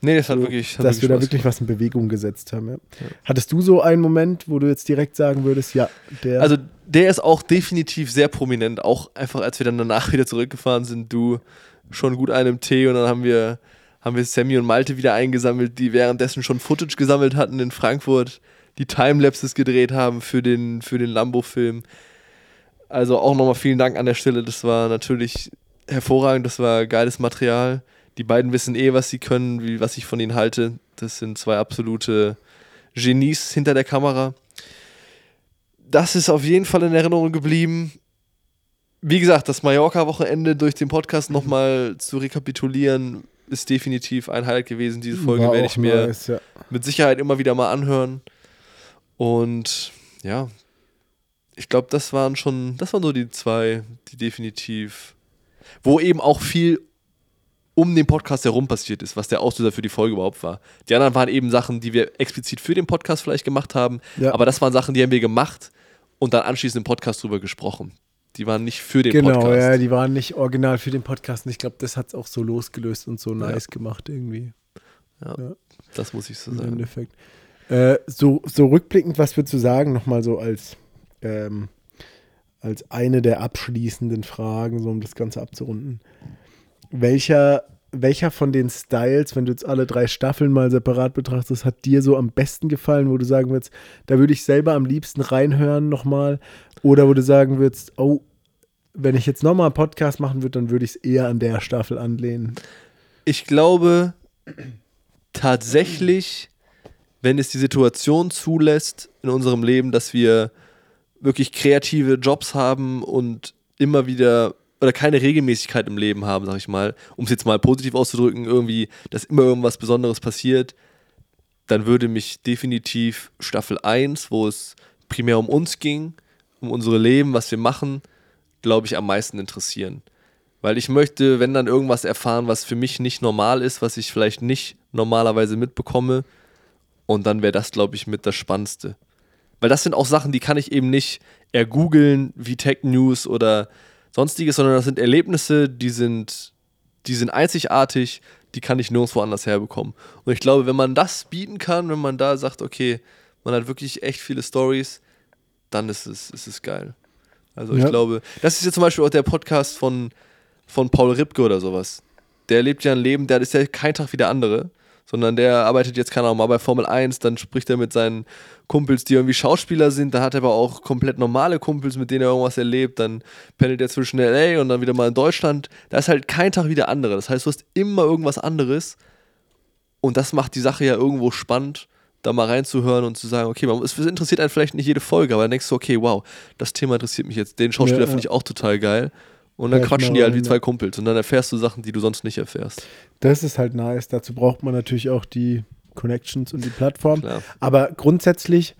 [SPEAKER 2] Nee, das hat wirklich.
[SPEAKER 1] Hat dass wirklich wir da wirklich was in Bewegung gesetzt haben. Ja. Ja. Hattest du so einen Moment, wo du jetzt direkt sagen würdest, ja,
[SPEAKER 2] der. Also, der ist auch definitiv sehr prominent. Auch einfach, als wir dann danach wieder zurückgefahren sind, du schon gut einem Tee und dann haben wir, haben wir Sammy und Malte wieder eingesammelt, die währenddessen schon Footage gesammelt hatten in Frankfurt, die Timelapses gedreht haben für den, für den Lambo-Film. Also auch nochmal vielen Dank an der Stelle. Das war natürlich hervorragend, das war geiles Material. Die beiden wissen eh, was sie können, wie, was ich von ihnen halte. Das sind zwei absolute Genies hinter der Kamera. Das ist auf jeden Fall in Erinnerung geblieben. Wie gesagt, das Mallorca-Wochenende durch den Podcast nochmal zu rekapitulieren, ist definitiv ein Highlight gewesen. Diese Folge werde ich mir nice, ja. mit Sicherheit immer wieder mal anhören. Und ja, ich glaube, das waren schon, das waren so die zwei, die definitiv, wo eben auch viel um den Podcast herum passiert ist, was der Auslöser für die Folge überhaupt war. Die anderen waren eben Sachen, die wir explizit für den Podcast vielleicht gemacht haben, ja. aber das waren Sachen, die haben wir gemacht und dann anschließend im Podcast drüber gesprochen. Die waren nicht für den
[SPEAKER 1] genau,
[SPEAKER 2] Podcast.
[SPEAKER 1] Genau, ja, die waren nicht original für den Podcast und ich glaube, das hat es auch so losgelöst und so nice ja. gemacht irgendwie.
[SPEAKER 2] Ja, ja, das muss ich so sagen. Im
[SPEAKER 1] Endeffekt. Äh, so, so rückblickend, was würdest du sagen, nochmal so als, ähm, als eine der abschließenden Fragen, so um das Ganze abzurunden welcher, welcher von den Styles, wenn du jetzt alle drei Staffeln mal separat betrachtest, hat dir so am besten gefallen, wo du sagen würdest, da würde ich selber am liebsten reinhören nochmal? Oder wo du sagen würdest, oh, wenn ich jetzt nochmal einen Podcast machen würde, dann würde ich es eher an der Staffel anlehnen?
[SPEAKER 2] Ich glaube tatsächlich, wenn es die Situation zulässt in unserem Leben, dass wir wirklich kreative Jobs haben und immer wieder oder keine Regelmäßigkeit im Leben haben, sag ich mal, um es jetzt mal positiv auszudrücken, irgendwie, dass immer irgendwas Besonderes passiert, dann würde mich definitiv Staffel 1, wo es primär um uns ging, um unsere Leben, was wir machen, glaube ich, am meisten interessieren. Weil ich möchte, wenn dann irgendwas erfahren, was für mich nicht normal ist, was ich vielleicht nicht normalerweise mitbekomme, und dann wäre das, glaube ich, mit das Spannendste. Weil das sind auch Sachen, die kann ich eben nicht ergoogeln wie Tech News oder sonstiges, sondern das sind Erlebnisse, die sind die sind einzigartig, die kann ich nirgendwo anders herbekommen. Und ich glaube, wenn man das bieten kann, wenn man da sagt, okay, man hat wirklich echt viele Stories, dann ist es, ist es geil. Also ich glaube, das ist ja zum Beispiel auch der Podcast von, von Paul Ripke oder sowas. Der lebt ja ein Leben, der ist ja kein Tag wie der andere sondern der arbeitet jetzt, keine Ahnung, mal bei Formel 1, dann spricht er mit seinen Kumpels, die irgendwie Schauspieler sind, dann hat er aber auch komplett normale Kumpels, mit denen er irgendwas erlebt, dann pendelt er zwischen LA und dann wieder mal in Deutschland. Da ist halt kein Tag wie der andere. Das heißt, du hast immer irgendwas anderes und das macht die Sache ja irgendwo spannend, da mal reinzuhören und zu sagen, okay, man, es interessiert einen vielleicht nicht jede Folge, aber dann denkst du, okay, wow, das Thema interessiert mich jetzt. Den Schauspieler ja, ja. finde ich auch total geil. Und dann quatschen die halt wie zwei Kumpels und dann erfährst du Sachen, die du sonst nicht erfährst.
[SPEAKER 1] Das ist halt nice. Dazu braucht man natürlich auch die Connections und die Plattform. Klar. Aber grundsätzlich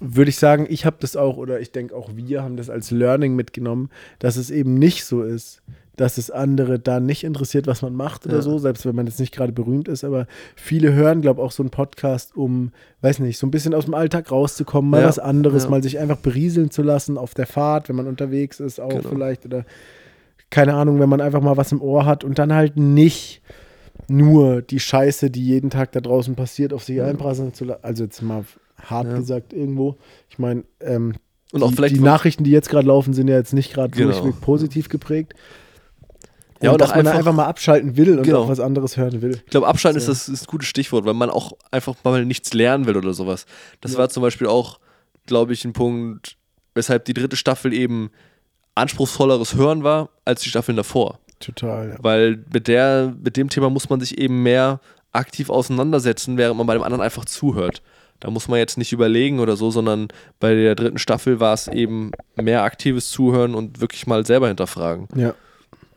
[SPEAKER 1] würde ich sagen, ich habe das auch oder ich denke auch wir haben das als Learning mitgenommen, dass es eben nicht so ist, dass es andere da nicht interessiert, was man macht oder ja. so, selbst wenn man jetzt nicht gerade berühmt ist. Aber viele hören, glaube ich, auch so einen Podcast, um, weiß nicht, so ein bisschen aus dem Alltag rauszukommen, mal ja. was anderes, ja. mal sich einfach berieseln zu lassen auf der Fahrt, wenn man unterwegs ist, auch genau. vielleicht oder keine Ahnung, wenn man einfach mal was im Ohr hat und dann halt nicht nur die Scheiße, die jeden Tag da draußen passiert, auf sich ja. einprasseln zu lassen. Also jetzt mal hart ja. gesagt irgendwo. Ich meine, ähm, und auch die, vielleicht die Nachrichten, die jetzt gerade laufen, sind ja jetzt nicht gerade genau. durchweg positiv geprägt. Und ja, und dass man einfach, einfach, mal abschalten will und genau. auch was anderes hören will.
[SPEAKER 2] Ich glaube, abschalten so. ist das ist ein gutes Stichwort, weil man auch einfach mal nichts lernen will oder sowas. Das ja. war zum Beispiel auch, glaube ich, ein Punkt, weshalb die dritte Staffel eben anspruchsvolleres Hören war als die Staffeln davor.
[SPEAKER 1] Total, ja.
[SPEAKER 2] Weil mit, der, mit dem Thema muss man sich eben mehr aktiv auseinandersetzen, während man bei dem anderen einfach zuhört. Da muss man jetzt nicht überlegen oder so, sondern bei der dritten Staffel war es eben mehr aktives Zuhören und wirklich mal selber hinterfragen.
[SPEAKER 1] Ja.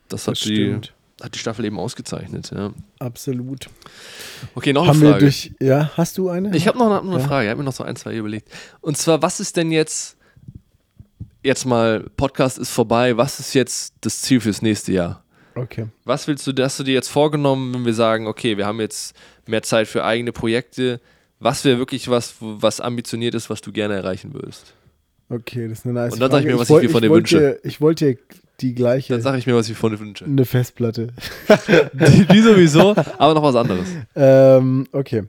[SPEAKER 2] Das hat, das die, hat die Staffel eben ausgezeichnet, ja.
[SPEAKER 1] Absolut.
[SPEAKER 2] Okay, noch eine Frage.
[SPEAKER 1] Durch, ja, hast du eine?
[SPEAKER 2] Ich habe noch eine, eine ja. Frage, ich habe mir noch so ein, zwei überlegt. Und zwar, was ist denn jetzt jetzt mal, Podcast ist vorbei, was ist jetzt das Ziel fürs nächste Jahr?
[SPEAKER 1] Okay.
[SPEAKER 2] Was willst du, hast du dir jetzt vorgenommen, wenn wir sagen, okay, wir haben jetzt mehr Zeit für eigene Projekte? Was wäre wirklich was, was ambitioniert ist, was du gerne erreichen würdest?
[SPEAKER 1] Okay, das ist eine nice
[SPEAKER 2] Und dann sag ich mir, was ich, ich mir von dir wünsche.
[SPEAKER 1] Ich wollte dir die gleiche.
[SPEAKER 2] Dann sage ich mir, was ich von dir wünsche.
[SPEAKER 1] Eine Festplatte.
[SPEAKER 2] die, die, sowieso, aber noch was anderes.
[SPEAKER 1] Ähm, okay.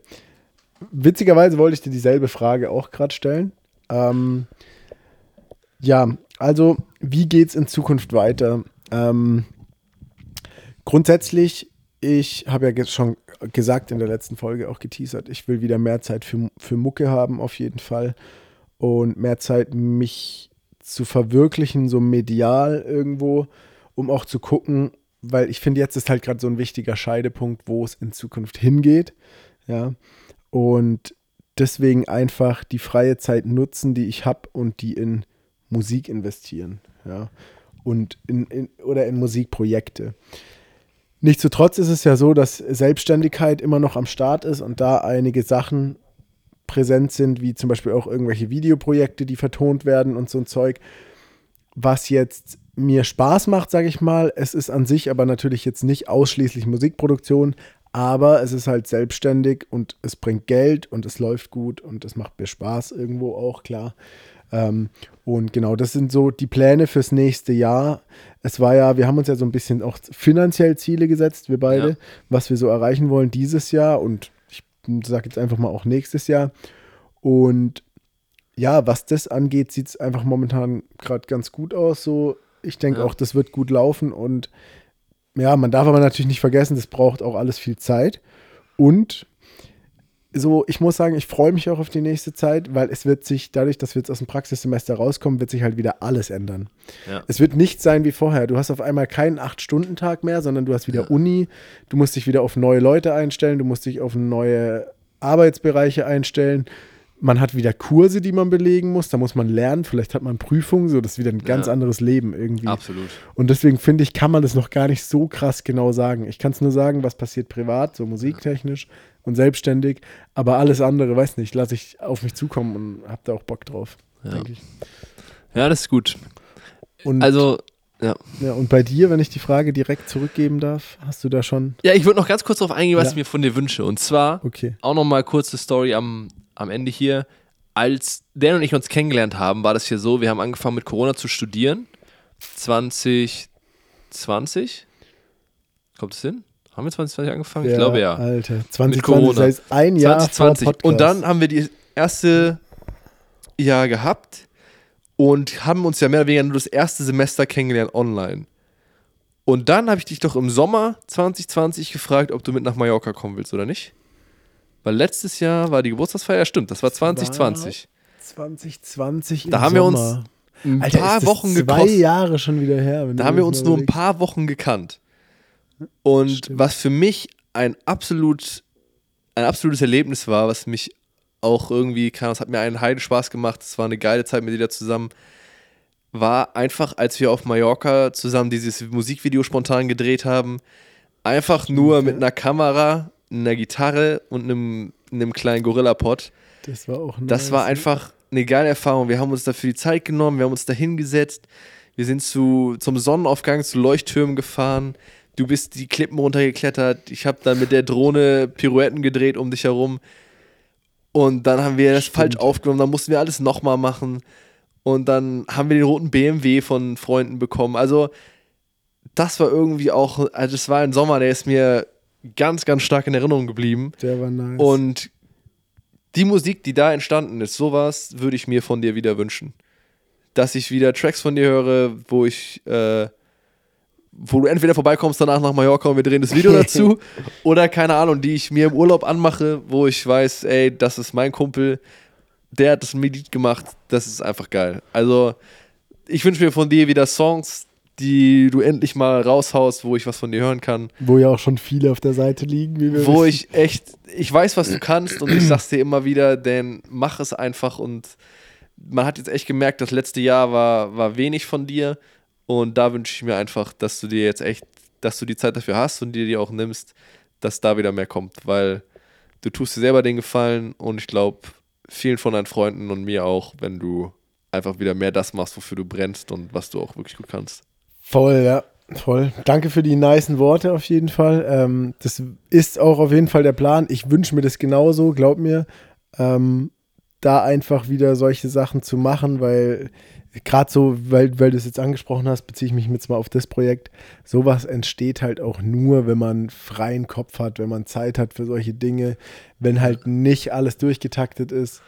[SPEAKER 1] Witzigerweise wollte ich dir dieselbe Frage auch gerade stellen. Ähm, ja, also wie geht es in Zukunft weiter? Ähm, grundsätzlich, ich habe ja schon gesagt in der letzten Folge auch geteasert, ich will wieder mehr Zeit für, für Mucke haben, auf jeden Fall. Und mehr Zeit, mich zu verwirklichen, so medial irgendwo, um auch zu gucken, weil ich finde, jetzt ist halt gerade so ein wichtiger Scheidepunkt, wo es in Zukunft hingeht. Ja. Und deswegen einfach die freie Zeit nutzen, die ich habe und die in Musik investieren, ja, und in, in, oder in Musikprojekte. Nichtsdestotrotz ist es ja so, dass Selbstständigkeit immer noch am Start ist und da einige Sachen präsent sind, wie zum Beispiel auch irgendwelche Videoprojekte, die vertont werden und so ein Zeug, was jetzt mir Spaß macht, sage ich mal. Es ist an sich aber natürlich jetzt nicht ausschließlich Musikproduktion, aber es ist halt selbstständig und es bringt Geld und es läuft gut und es macht mir Spaß irgendwo auch, klar. Ähm, und genau, das sind so die Pläne fürs nächste Jahr. Es war ja, wir haben uns ja so ein bisschen auch finanziell Ziele gesetzt, wir beide, ja. was wir so erreichen wollen dieses Jahr und ich sage jetzt einfach mal auch nächstes Jahr. Und ja, was das angeht, sieht es einfach momentan gerade ganz gut aus. So, ich denke ja. auch, das wird gut laufen und ja, man darf aber natürlich nicht vergessen, das braucht auch alles viel Zeit. Und so, ich muss sagen, ich freue mich auch auf die nächste Zeit, weil es wird sich, dadurch, dass wir jetzt aus dem Praxissemester rauskommen, wird sich halt wieder alles ändern. Ja. Es wird nicht sein wie vorher. Du hast auf einmal keinen Acht-Stunden-Tag mehr, sondern du hast wieder ja. Uni, du musst dich wieder auf neue Leute einstellen, du musst dich auf neue Arbeitsbereiche einstellen. Man hat wieder Kurse, die man belegen muss, da muss man lernen, vielleicht hat man Prüfungen, so das ist wieder ein ganz ja. anderes Leben irgendwie.
[SPEAKER 2] Absolut.
[SPEAKER 1] Und deswegen finde ich, kann man das noch gar nicht so krass genau sagen. Ich kann es nur sagen, was passiert privat, so musiktechnisch, und selbstständig. Aber alles andere, weiß nicht, lasse ich auf mich zukommen und habe da auch Bock drauf,
[SPEAKER 2] ja.
[SPEAKER 1] denke ich.
[SPEAKER 2] Ja, das ist gut. Und, also, ja.
[SPEAKER 1] ja. Und bei dir, wenn ich die Frage direkt zurückgeben darf, hast du da schon.
[SPEAKER 2] Ja, ich würde noch ganz kurz darauf eingehen, was ja. ich mir von dir wünsche. Und zwar
[SPEAKER 1] okay.
[SPEAKER 2] auch nochmal kurze Story am, am Ende hier. Als Dan und ich uns kennengelernt haben, war das hier so, wir haben angefangen mit Corona zu studieren. 2020. Kommt es hin? Haben wir 2020 angefangen? Ja, ich glaube ja.
[SPEAKER 1] Alter, 2020 Mit Corona. heißt ein Jahr 2020. Vor
[SPEAKER 2] Und dann haben wir die erste Jahr gehabt und haben uns ja mehr oder weniger nur das erste Semester kennengelernt online. Und dann habe ich dich doch im Sommer 2020 gefragt, ob du mit nach Mallorca kommen willst oder nicht. Weil letztes Jahr war die Geburtstagsfeier, ja stimmt, das war 2020.
[SPEAKER 1] War 2020
[SPEAKER 2] Da haben
[SPEAKER 1] Sommer.
[SPEAKER 2] wir uns ein Alter, paar Wochen
[SPEAKER 1] getroffen. Zwei Jahre schon wieder her.
[SPEAKER 2] Da haben wir uns nur ein paar Wochen gekannt. Und Stimmt. was für mich ein absolut ein absolutes Erlebnis war, was mich auch irgendwie kann, es hat mir einen Heiden Spaß gemacht, es war eine geile Zeit mit dir da zusammen, war einfach, als wir auf Mallorca zusammen dieses Musikvideo spontan gedreht haben, einfach nur mit einer Kamera, einer Gitarre und einem, einem kleinen Gorilla-Pod.
[SPEAKER 1] Das war auch nice.
[SPEAKER 2] Das war einfach eine geile Erfahrung. Wir haben uns dafür die Zeit genommen, wir haben uns da hingesetzt, wir sind zu, zum Sonnenaufgang zu Leuchttürmen gefahren, du bist die Klippen runtergeklettert, ich habe dann mit der Drohne Pirouetten gedreht um dich herum und dann haben wir das Stimmt. falsch aufgenommen, dann mussten wir alles nochmal machen und dann haben wir den roten BMW von Freunden bekommen. Also das war irgendwie auch, also es war ein Sommer, der ist mir ganz, ganz stark in Erinnerung geblieben.
[SPEAKER 1] Der war nice.
[SPEAKER 2] Und die Musik, die da entstanden ist, sowas würde ich mir von dir wieder wünschen. Dass ich wieder Tracks von dir höre, wo ich, äh, wo du entweder vorbeikommst danach nach Mallorca und wir drehen das Video dazu, oder keine Ahnung, die ich mir im Urlaub anmache, wo ich weiß, ey, das ist mein Kumpel, der hat das Lied gemacht, das ist einfach geil. Also, ich wünsche mir von dir wieder Songs, die du endlich mal raushaust, wo ich was von dir hören kann.
[SPEAKER 1] Wo ja auch schon viele auf der Seite liegen.
[SPEAKER 2] Wie wir wo wissen. ich echt, ich weiß, was du kannst und ich sag's dir immer wieder, denn mach es einfach und man hat jetzt echt gemerkt, das letzte Jahr war, war wenig von dir und da wünsche ich mir einfach, dass du dir jetzt echt, dass du die Zeit dafür hast und dir die auch nimmst, dass da wieder mehr kommt, weil du tust dir selber den Gefallen und ich glaube, vielen von deinen Freunden und mir auch, wenn du einfach wieder mehr das machst, wofür du brennst und was du auch wirklich gut kannst.
[SPEAKER 1] Voll, ja. Voll. Danke für die nicen Worte auf jeden Fall. Ähm, das ist auch auf jeden Fall der Plan. Ich wünsche mir das genauso, glaub mir, ähm, da einfach wieder solche Sachen zu machen, weil gerade so, weil, weil du es jetzt angesprochen hast, beziehe ich mich jetzt mal auf das Projekt. Sowas entsteht halt auch nur, wenn man freien Kopf hat, wenn man Zeit hat für solche Dinge, wenn halt nicht alles durchgetaktet ist.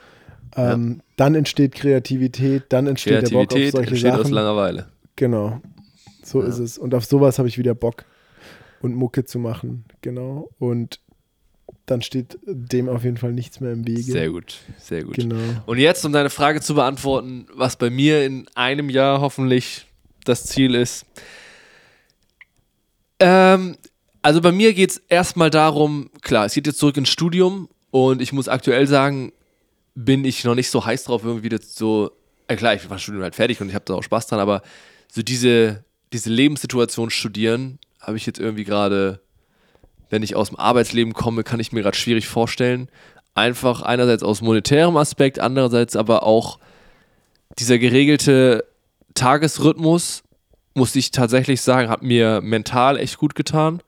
[SPEAKER 1] Ähm, ja. Dann entsteht Kreativität, dann entsteht der Bock auf solche entsteht Sachen. aus
[SPEAKER 2] Langeweile.
[SPEAKER 1] Genau. So ja. ist es. Und auf sowas habe ich wieder Bock und Mucke zu machen. Genau. Und dann steht dem auf jeden Fall nichts mehr im Wege.
[SPEAKER 2] Sehr gut, sehr gut.
[SPEAKER 1] Genau.
[SPEAKER 2] Und jetzt, um deine Frage zu beantworten, was bei mir in einem Jahr hoffentlich das Ziel ist. Ähm, also bei mir geht es erstmal darum, klar, es geht jetzt zurück ins Studium und ich muss aktuell sagen, bin ich noch nicht so heiß drauf, irgendwie das so, äh, klar, ich war Studium halt fertig und ich habe da auch Spaß dran, aber so diese diese Lebenssituation studieren, habe ich jetzt irgendwie gerade, wenn ich aus dem Arbeitsleben komme, kann ich mir gerade schwierig vorstellen. Einfach einerseits aus monetärem Aspekt, andererseits aber auch dieser geregelte Tagesrhythmus, muss ich tatsächlich sagen, hat mir mental echt gut getan.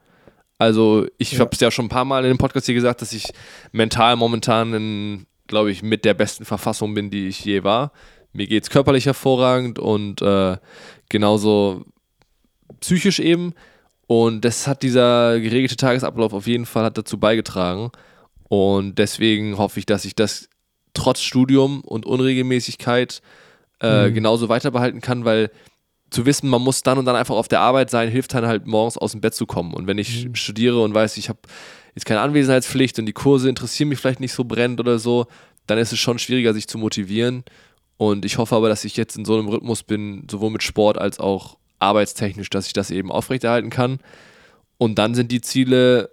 [SPEAKER 2] Also ich ja. habe es ja schon ein paar Mal in dem Podcast hier gesagt, dass ich mental momentan glaube ich, mit der besten Verfassung bin, die ich je war. Mir geht es körperlich hervorragend und äh, genauso psychisch eben. Und das hat dieser geregelte Tagesablauf auf jeden Fall hat dazu beigetragen. Und deswegen hoffe ich, dass ich das trotz Studium und Unregelmäßigkeit äh, mhm. genauso weiter behalten kann, weil zu wissen, man muss dann und dann einfach auf der Arbeit sein, hilft dann halt morgens aus dem Bett zu kommen. Und wenn ich mhm. studiere und weiß, ich habe jetzt keine Anwesenheitspflicht und die Kurse interessieren mich vielleicht nicht so brennend oder so, dann ist es schon schwieriger, sich zu motivieren. Und ich hoffe aber, dass ich jetzt in so einem Rhythmus bin, sowohl mit Sport als auch arbeitstechnisch, dass ich das eben aufrechterhalten kann. Und dann sind die Ziele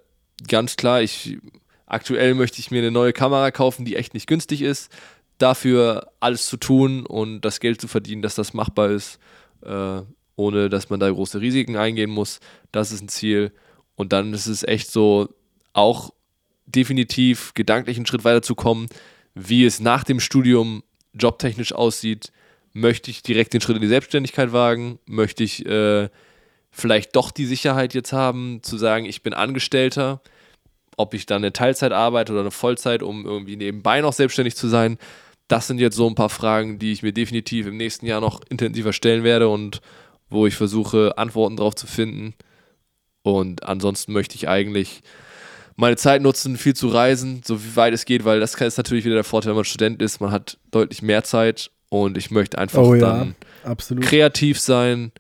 [SPEAKER 2] ganz klar, ich aktuell möchte ich mir eine neue Kamera kaufen, die echt nicht günstig ist. Dafür alles zu tun und das Geld zu verdienen, dass das machbar ist, äh, ohne dass man da große Risiken eingehen muss. Das ist ein Ziel. Und dann ist es echt so, auch definitiv gedanklich einen Schritt weiter zu kommen, wie es nach dem Studium jobtechnisch aussieht, möchte ich direkt den Schritt in die Selbstständigkeit wagen? Möchte ich äh, vielleicht doch die Sicherheit jetzt haben, zu sagen, ich bin Angestellter? Ob ich dann eine Teilzeit arbeite oder eine Vollzeit, um irgendwie nebenbei noch selbstständig zu sein? Das sind jetzt so ein paar Fragen, die ich mir definitiv im nächsten Jahr noch intensiver stellen werde und wo ich versuche, Antworten drauf zu finden. Und ansonsten möchte ich eigentlich meine Zeit nutzen, viel zu reisen, so weit es geht, weil das ist natürlich wieder der Vorteil, wenn man Student ist. Man hat deutlich mehr Zeit und ich möchte einfach oh, dann
[SPEAKER 1] absolut.
[SPEAKER 2] kreativ sein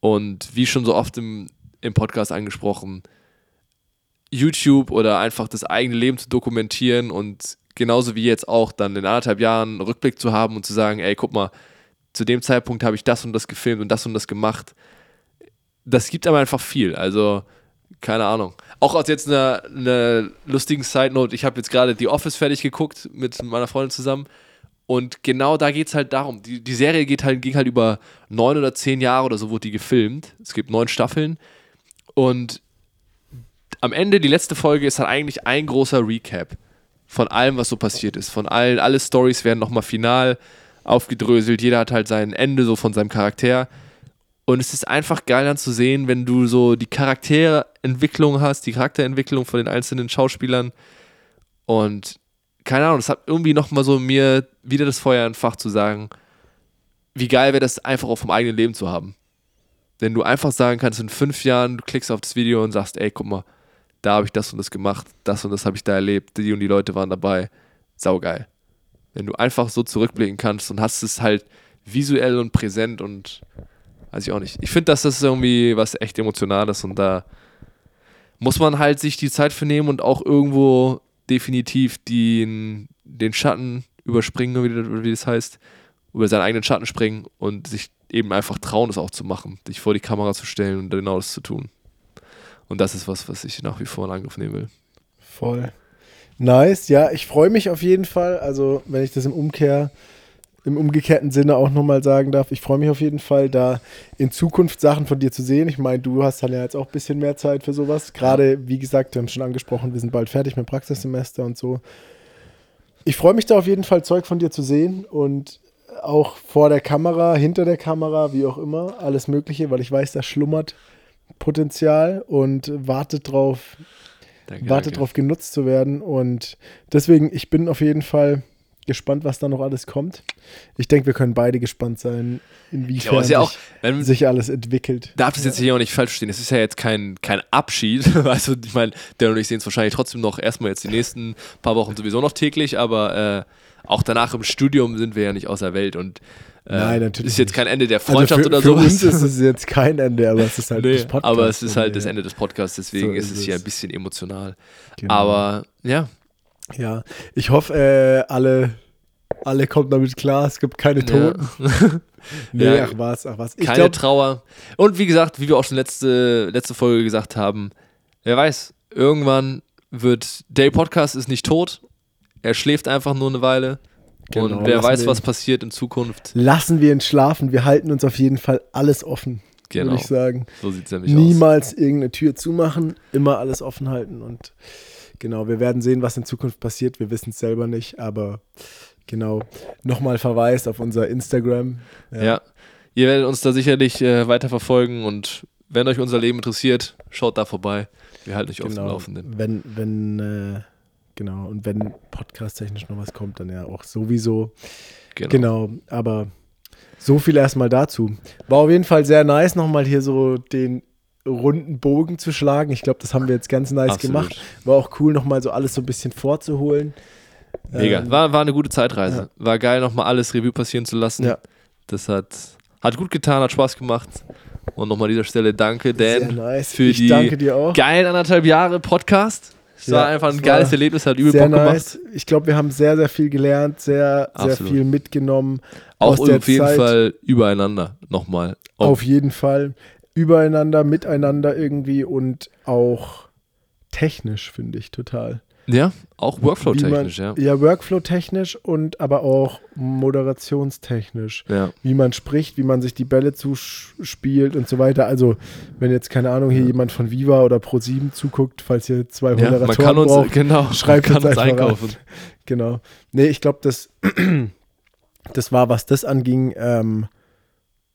[SPEAKER 2] und wie schon so oft im, im Podcast angesprochen, YouTube oder einfach das eigene Leben zu dokumentieren und genauso wie jetzt auch dann in anderthalb Jahren einen Rückblick zu haben und zu sagen, ey, guck mal, zu dem Zeitpunkt habe ich das und das gefilmt und das und das gemacht. Das gibt aber einfach viel. Also, keine Ahnung. Auch aus jetzt einer, einer lustigen Side-Note, ich habe jetzt gerade The Office fertig geguckt mit meiner Freundin zusammen. Und genau da geht es halt darum. Die, die Serie geht halt, ging halt über neun oder zehn Jahre oder so, wurde die gefilmt. Es gibt neun Staffeln. Und am Ende, die letzte Folge, ist halt eigentlich ein großer Recap von allem, was so passiert ist. Von allen, alle Stories werden nochmal final aufgedröselt. Jeder hat halt sein Ende so von seinem Charakter. Und es ist einfach geil dann zu sehen, wenn du so die Charakterentwicklung hast, die Charakterentwicklung von den einzelnen Schauspielern. Und keine Ahnung, das hat irgendwie nochmal so mir wieder das Feuer entfacht zu sagen, wie geil wäre das einfach auch vom eigenen Leben zu haben. Wenn du einfach sagen kannst, in fünf Jahren, du klickst auf das Video und sagst, ey, guck mal, da habe ich das und das gemacht, das und das habe ich da erlebt, die und die Leute waren dabei. Saugeil. Wenn du einfach so zurückblicken kannst und hast es halt visuell und präsent und weiß ich auch nicht. Ich finde, dass das irgendwie was echt Emotionales und da muss man halt sich die Zeit für nehmen und auch irgendwo definitiv den, den Schatten überspringen, wie, wie das heißt, über seinen eigenen Schatten springen und sich eben einfach trauen, das auch zu machen, sich vor die Kamera zu stellen und genau das zu tun. Und das ist was, was ich nach wie vor in Angriff nehmen will.
[SPEAKER 1] Voll. Nice, ja, ich freue mich auf jeden Fall. Also, wenn ich das im Umkehr, im umgekehrten Sinne auch nochmal sagen darf, ich freue mich auf jeden Fall, da in Zukunft Sachen von dir zu sehen. Ich meine, du hast dann ja jetzt auch ein bisschen mehr Zeit für sowas. Gerade, wie gesagt, wir haben es schon angesprochen, wir sind bald fertig mit Praxissemester und so. Ich freue mich da auf jeden Fall, Zeug von dir zu sehen und auch vor der Kamera, hinter der Kamera, wie auch immer, alles Mögliche, weil ich weiß, da schlummert Potenzial und wartet drauf, danke, wartet danke. drauf genutzt zu werden. Und deswegen, ich bin auf jeden Fall gespannt, was da noch alles kommt. Ich denke, wir können beide gespannt sein, inwiefern
[SPEAKER 2] ja, auch,
[SPEAKER 1] sich, sich, alles entwickelt.
[SPEAKER 2] Darf das jetzt hier auch nicht falsch verstehen. Es ist ja jetzt kein, kein Abschied. Also, ich meine, der und ich sehen es wahrscheinlich trotzdem noch erstmal jetzt die nächsten paar Wochen sowieso noch täglich, aber äh, auch danach im Studium sind wir ja nicht außer Welt und äh,
[SPEAKER 1] Nein, natürlich.
[SPEAKER 2] Ist jetzt kein Ende der Freundschaft
[SPEAKER 1] also
[SPEAKER 2] für, oder
[SPEAKER 1] so. Für uns ist es jetzt kein Ende, aber es ist halt
[SPEAKER 2] nee, das Podcast. Aber es ist halt das Ende des Podcasts, deswegen so ist, ist es hier ein bisschen emotional. Genau. Aber ja.
[SPEAKER 1] Ja, ich hoffe, äh, alle, alle kommen damit klar. Es gibt keine Toten. Ja. nee, ja, ach was, ach was.
[SPEAKER 2] Ich keine glaub, Trauer. Und wie gesagt, wie wir auch schon letzte, letzte Folge gesagt haben, wer weiß, irgendwann wird der Podcast ist nicht tot. Er schläft einfach nur eine Weile. Genau, und wer weiß, was passiert in Zukunft.
[SPEAKER 1] Lassen wir ihn schlafen. Wir halten uns auf jeden Fall alles offen. Genau. Würde ich sagen.
[SPEAKER 2] So sieht es nämlich
[SPEAKER 1] Niemals aus. irgendeine Tür zumachen, immer alles offen halten. Und genau, wir werden sehen, was in Zukunft passiert. Wir wissen es selber nicht, aber genau. Nochmal Verweis auf unser Instagram.
[SPEAKER 2] Ja. ja. Ihr werdet uns da sicherlich äh, weiter verfolgen und wenn euch unser Leben interessiert, schaut da vorbei. Wir halten euch genau. auf dem Laufenden.
[SPEAKER 1] Wenn, wenn äh, Genau. Und wenn podcast-technisch noch was kommt, dann ja auch sowieso. Genau. genau. Aber so viel erstmal dazu. War auf jeden Fall sehr nice, nochmal hier so den runden Bogen zu schlagen. Ich glaube, das haben wir jetzt ganz nice Absolut. gemacht. War auch cool, nochmal so alles so ein bisschen vorzuholen.
[SPEAKER 2] Mega. Ähm, war, war eine gute Zeitreise. Ja. War geil, nochmal alles Revue passieren zu lassen. Ja. Das hat, hat gut getan, hat Spaß gemacht. Und nochmal an dieser Stelle danke, Dan,
[SPEAKER 1] nice.
[SPEAKER 2] für ich die geilen anderthalb Jahre Podcast. Es ja, war einfach ein geiles Erlebnis, hat übel Bock nice.
[SPEAKER 1] gemacht. Ich glaube, wir haben sehr, sehr viel gelernt, sehr, Absolut. sehr viel mitgenommen.
[SPEAKER 2] Auch auf jeden Zeit. Fall übereinander nochmal.
[SPEAKER 1] Auf jeden Fall. Übereinander, miteinander irgendwie und auch technisch, finde ich total.
[SPEAKER 2] Ja, auch Workflow-technisch, ja.
[SPEAKER 1] Ja, Workflow-technisch und aber auch moderationstechnisch.
[SPEAKER 2] Ja.
[SPEAKER 1] Wie man spricht, wie man sich die Bälle zuspielt und so weiter. Also, wenn jetzt, keine Ahnung, hier ja. jemand von Viva oder Pro7 zuguckt, falls ihr zwei ja, Moderatoren man kann uns, braucht,
[SPEAKER 2] genau,
[SPEAKER 1] schreibt
[SPEAKER 2] man
[SPEAKER 1] kann
[SPEAKER 2] uns, uns einkaufen.
[SPEAKER 1] An. Genau. Nee, ich glaube, das, das war, was das anging, ähm,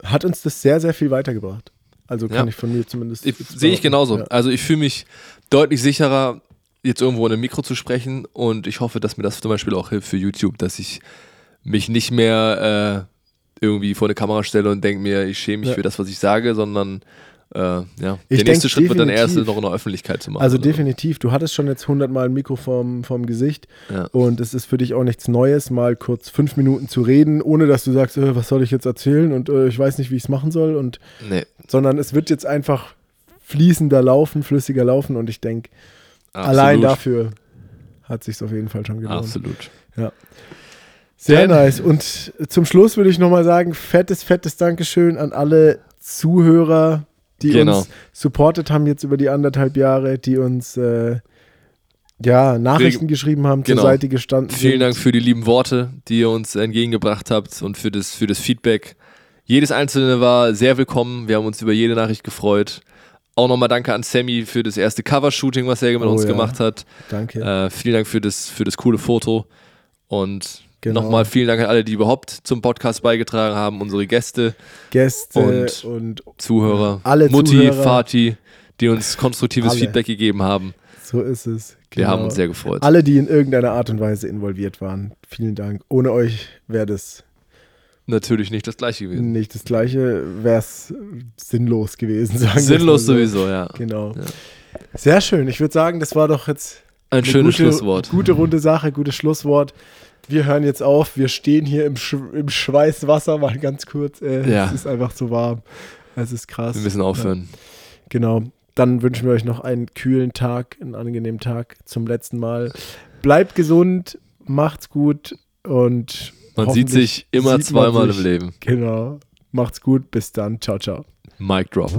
[SPEAKER 1] hat uns das sehr, sehr viel weitergebracht. Also kann ja. ich von mir zumindest.
[SPEAKER 2] Sehe ich genauso. Ja. Also ich fühle mich deutlich sicherer, jetzt irgendwo in einem Mikro zu sprechen und ich hoffe, dass mir das zum Beispiel auch hilft für YouTube, dass ich mich nicht mehr äh, irgendwie vor eine Kamera stelle und denke mir, ich schäme mich ja. für das, was ich sage, sondern äh, ja. der nächste Schritt wird dann erst noch in der Öffentlichkeit zu machen.
[SPEAKER 1] Also definitiv, du hattest schon jetzt hundertmal ein Mikro vorm, vorm Gesicht ja. und es ist für dich auch nichts Neues, mal kurz fünf Minuten zu reden, ohne dass du sagst, äh, was soll ich jetzt erzählen und äh, ich weiß nicht, wie ich es machen soll und nee. sondern es wird jetzt einfach fließender laufen, flüssiger laufen und ich denke, allein dafür hat sich auf jeden Fall schon gelohnt.
[SPEAKER 2] Absolut.
[SPEAKER 1] Ja. Sehr nice. Und zum Schluss würde ich nochmal sagen, fettes, fettes Dankeschön an alle Zuhörer, die genau. uns supportet haben jetzt über die anderthalb Jahre, die uns äh, ja, Nachrichten geschrieben haben, genau. zur Seite gestanden
[SPEAKER 2] Vielen sind. Dank für die lieben Worte, die ihr uns entgegengebracht habt und für das, für das Feedback. Jedes einzelne war sehr willkommen. Wir haben uns über jede Nachricht gefreut. Auch nochmal danke an Sammy für das erste Cover-Shooting, was er mit oh, uns ja. gemacht hat.
[SPEAKER 1] Danke.
[SPEAKER 2] Äh, vielen Dank für das, für das coole Foto. Und Genau. Nochmal vielen Dank an alle, die überhaupt zum Podcast beigetragen haben, unsere Gäste,
[SPEAKER 1] Gäste
[SPEAKER 2] und,
[SPEAKER 1] und
[SPEAKER 2] Zuhörer,
[SPEAKER 1] alle
[SPEAKER 2] Mutti,
[SPEAKER 1] Zuhörer.
[SPEAKER 2] Vati, die uns konstruktives alle. Feedback gegeben haben.
[SPEAKER 1] So ist es.
[SPEAKER 2] Genau. Wir haben uns sehr gefreut.
[SPEAKER 1] Alle, die in irgendeiner Art und Weise involviert waren, vielen Dank. Ohne euch wäre das
[SPEAKER 2] natürlich nicht das gleiche gewesen.
[SPEAKER 1] Nicht das gleiche, wäre es sinnlos gewesen, sagen
[SPEAKER 2] Sinnlos sowieso, ja.
[SPEAKER 1] Genau. Ja. Sehr schön. Ich würde sagen, das war doch jetzt
[SPEAKER 2] ein schönes
[SPEAKER 1] gute,
[SPEAKER 2] Schlusswort.
[SPEAKER 1] Gute runde Sache, gutes Schlusswort wir hören jetzt auf. Wir stehen hier im, Sch im Schweißwasser mal ganz kurz. Äh, ja. Es ist einfach zu warm. Es ist krass.
[SPEAKER 2] Wir müssen aufhören. Ja.
[SPEAKER 1] Genau. Dann wünschen wir euch noch einen kühlen Tag, einen angenehmen Tag zum letzten Mal. Bleibt gesund, macht's gut und
[SPEAKER 2] man sieht sich immer sieht zweimal sich. im Leben.
[SPEAKER 1] Genau. Macht's gut, bis dann. Ciao, ciao.
[SPEAKER 2] Mic drop.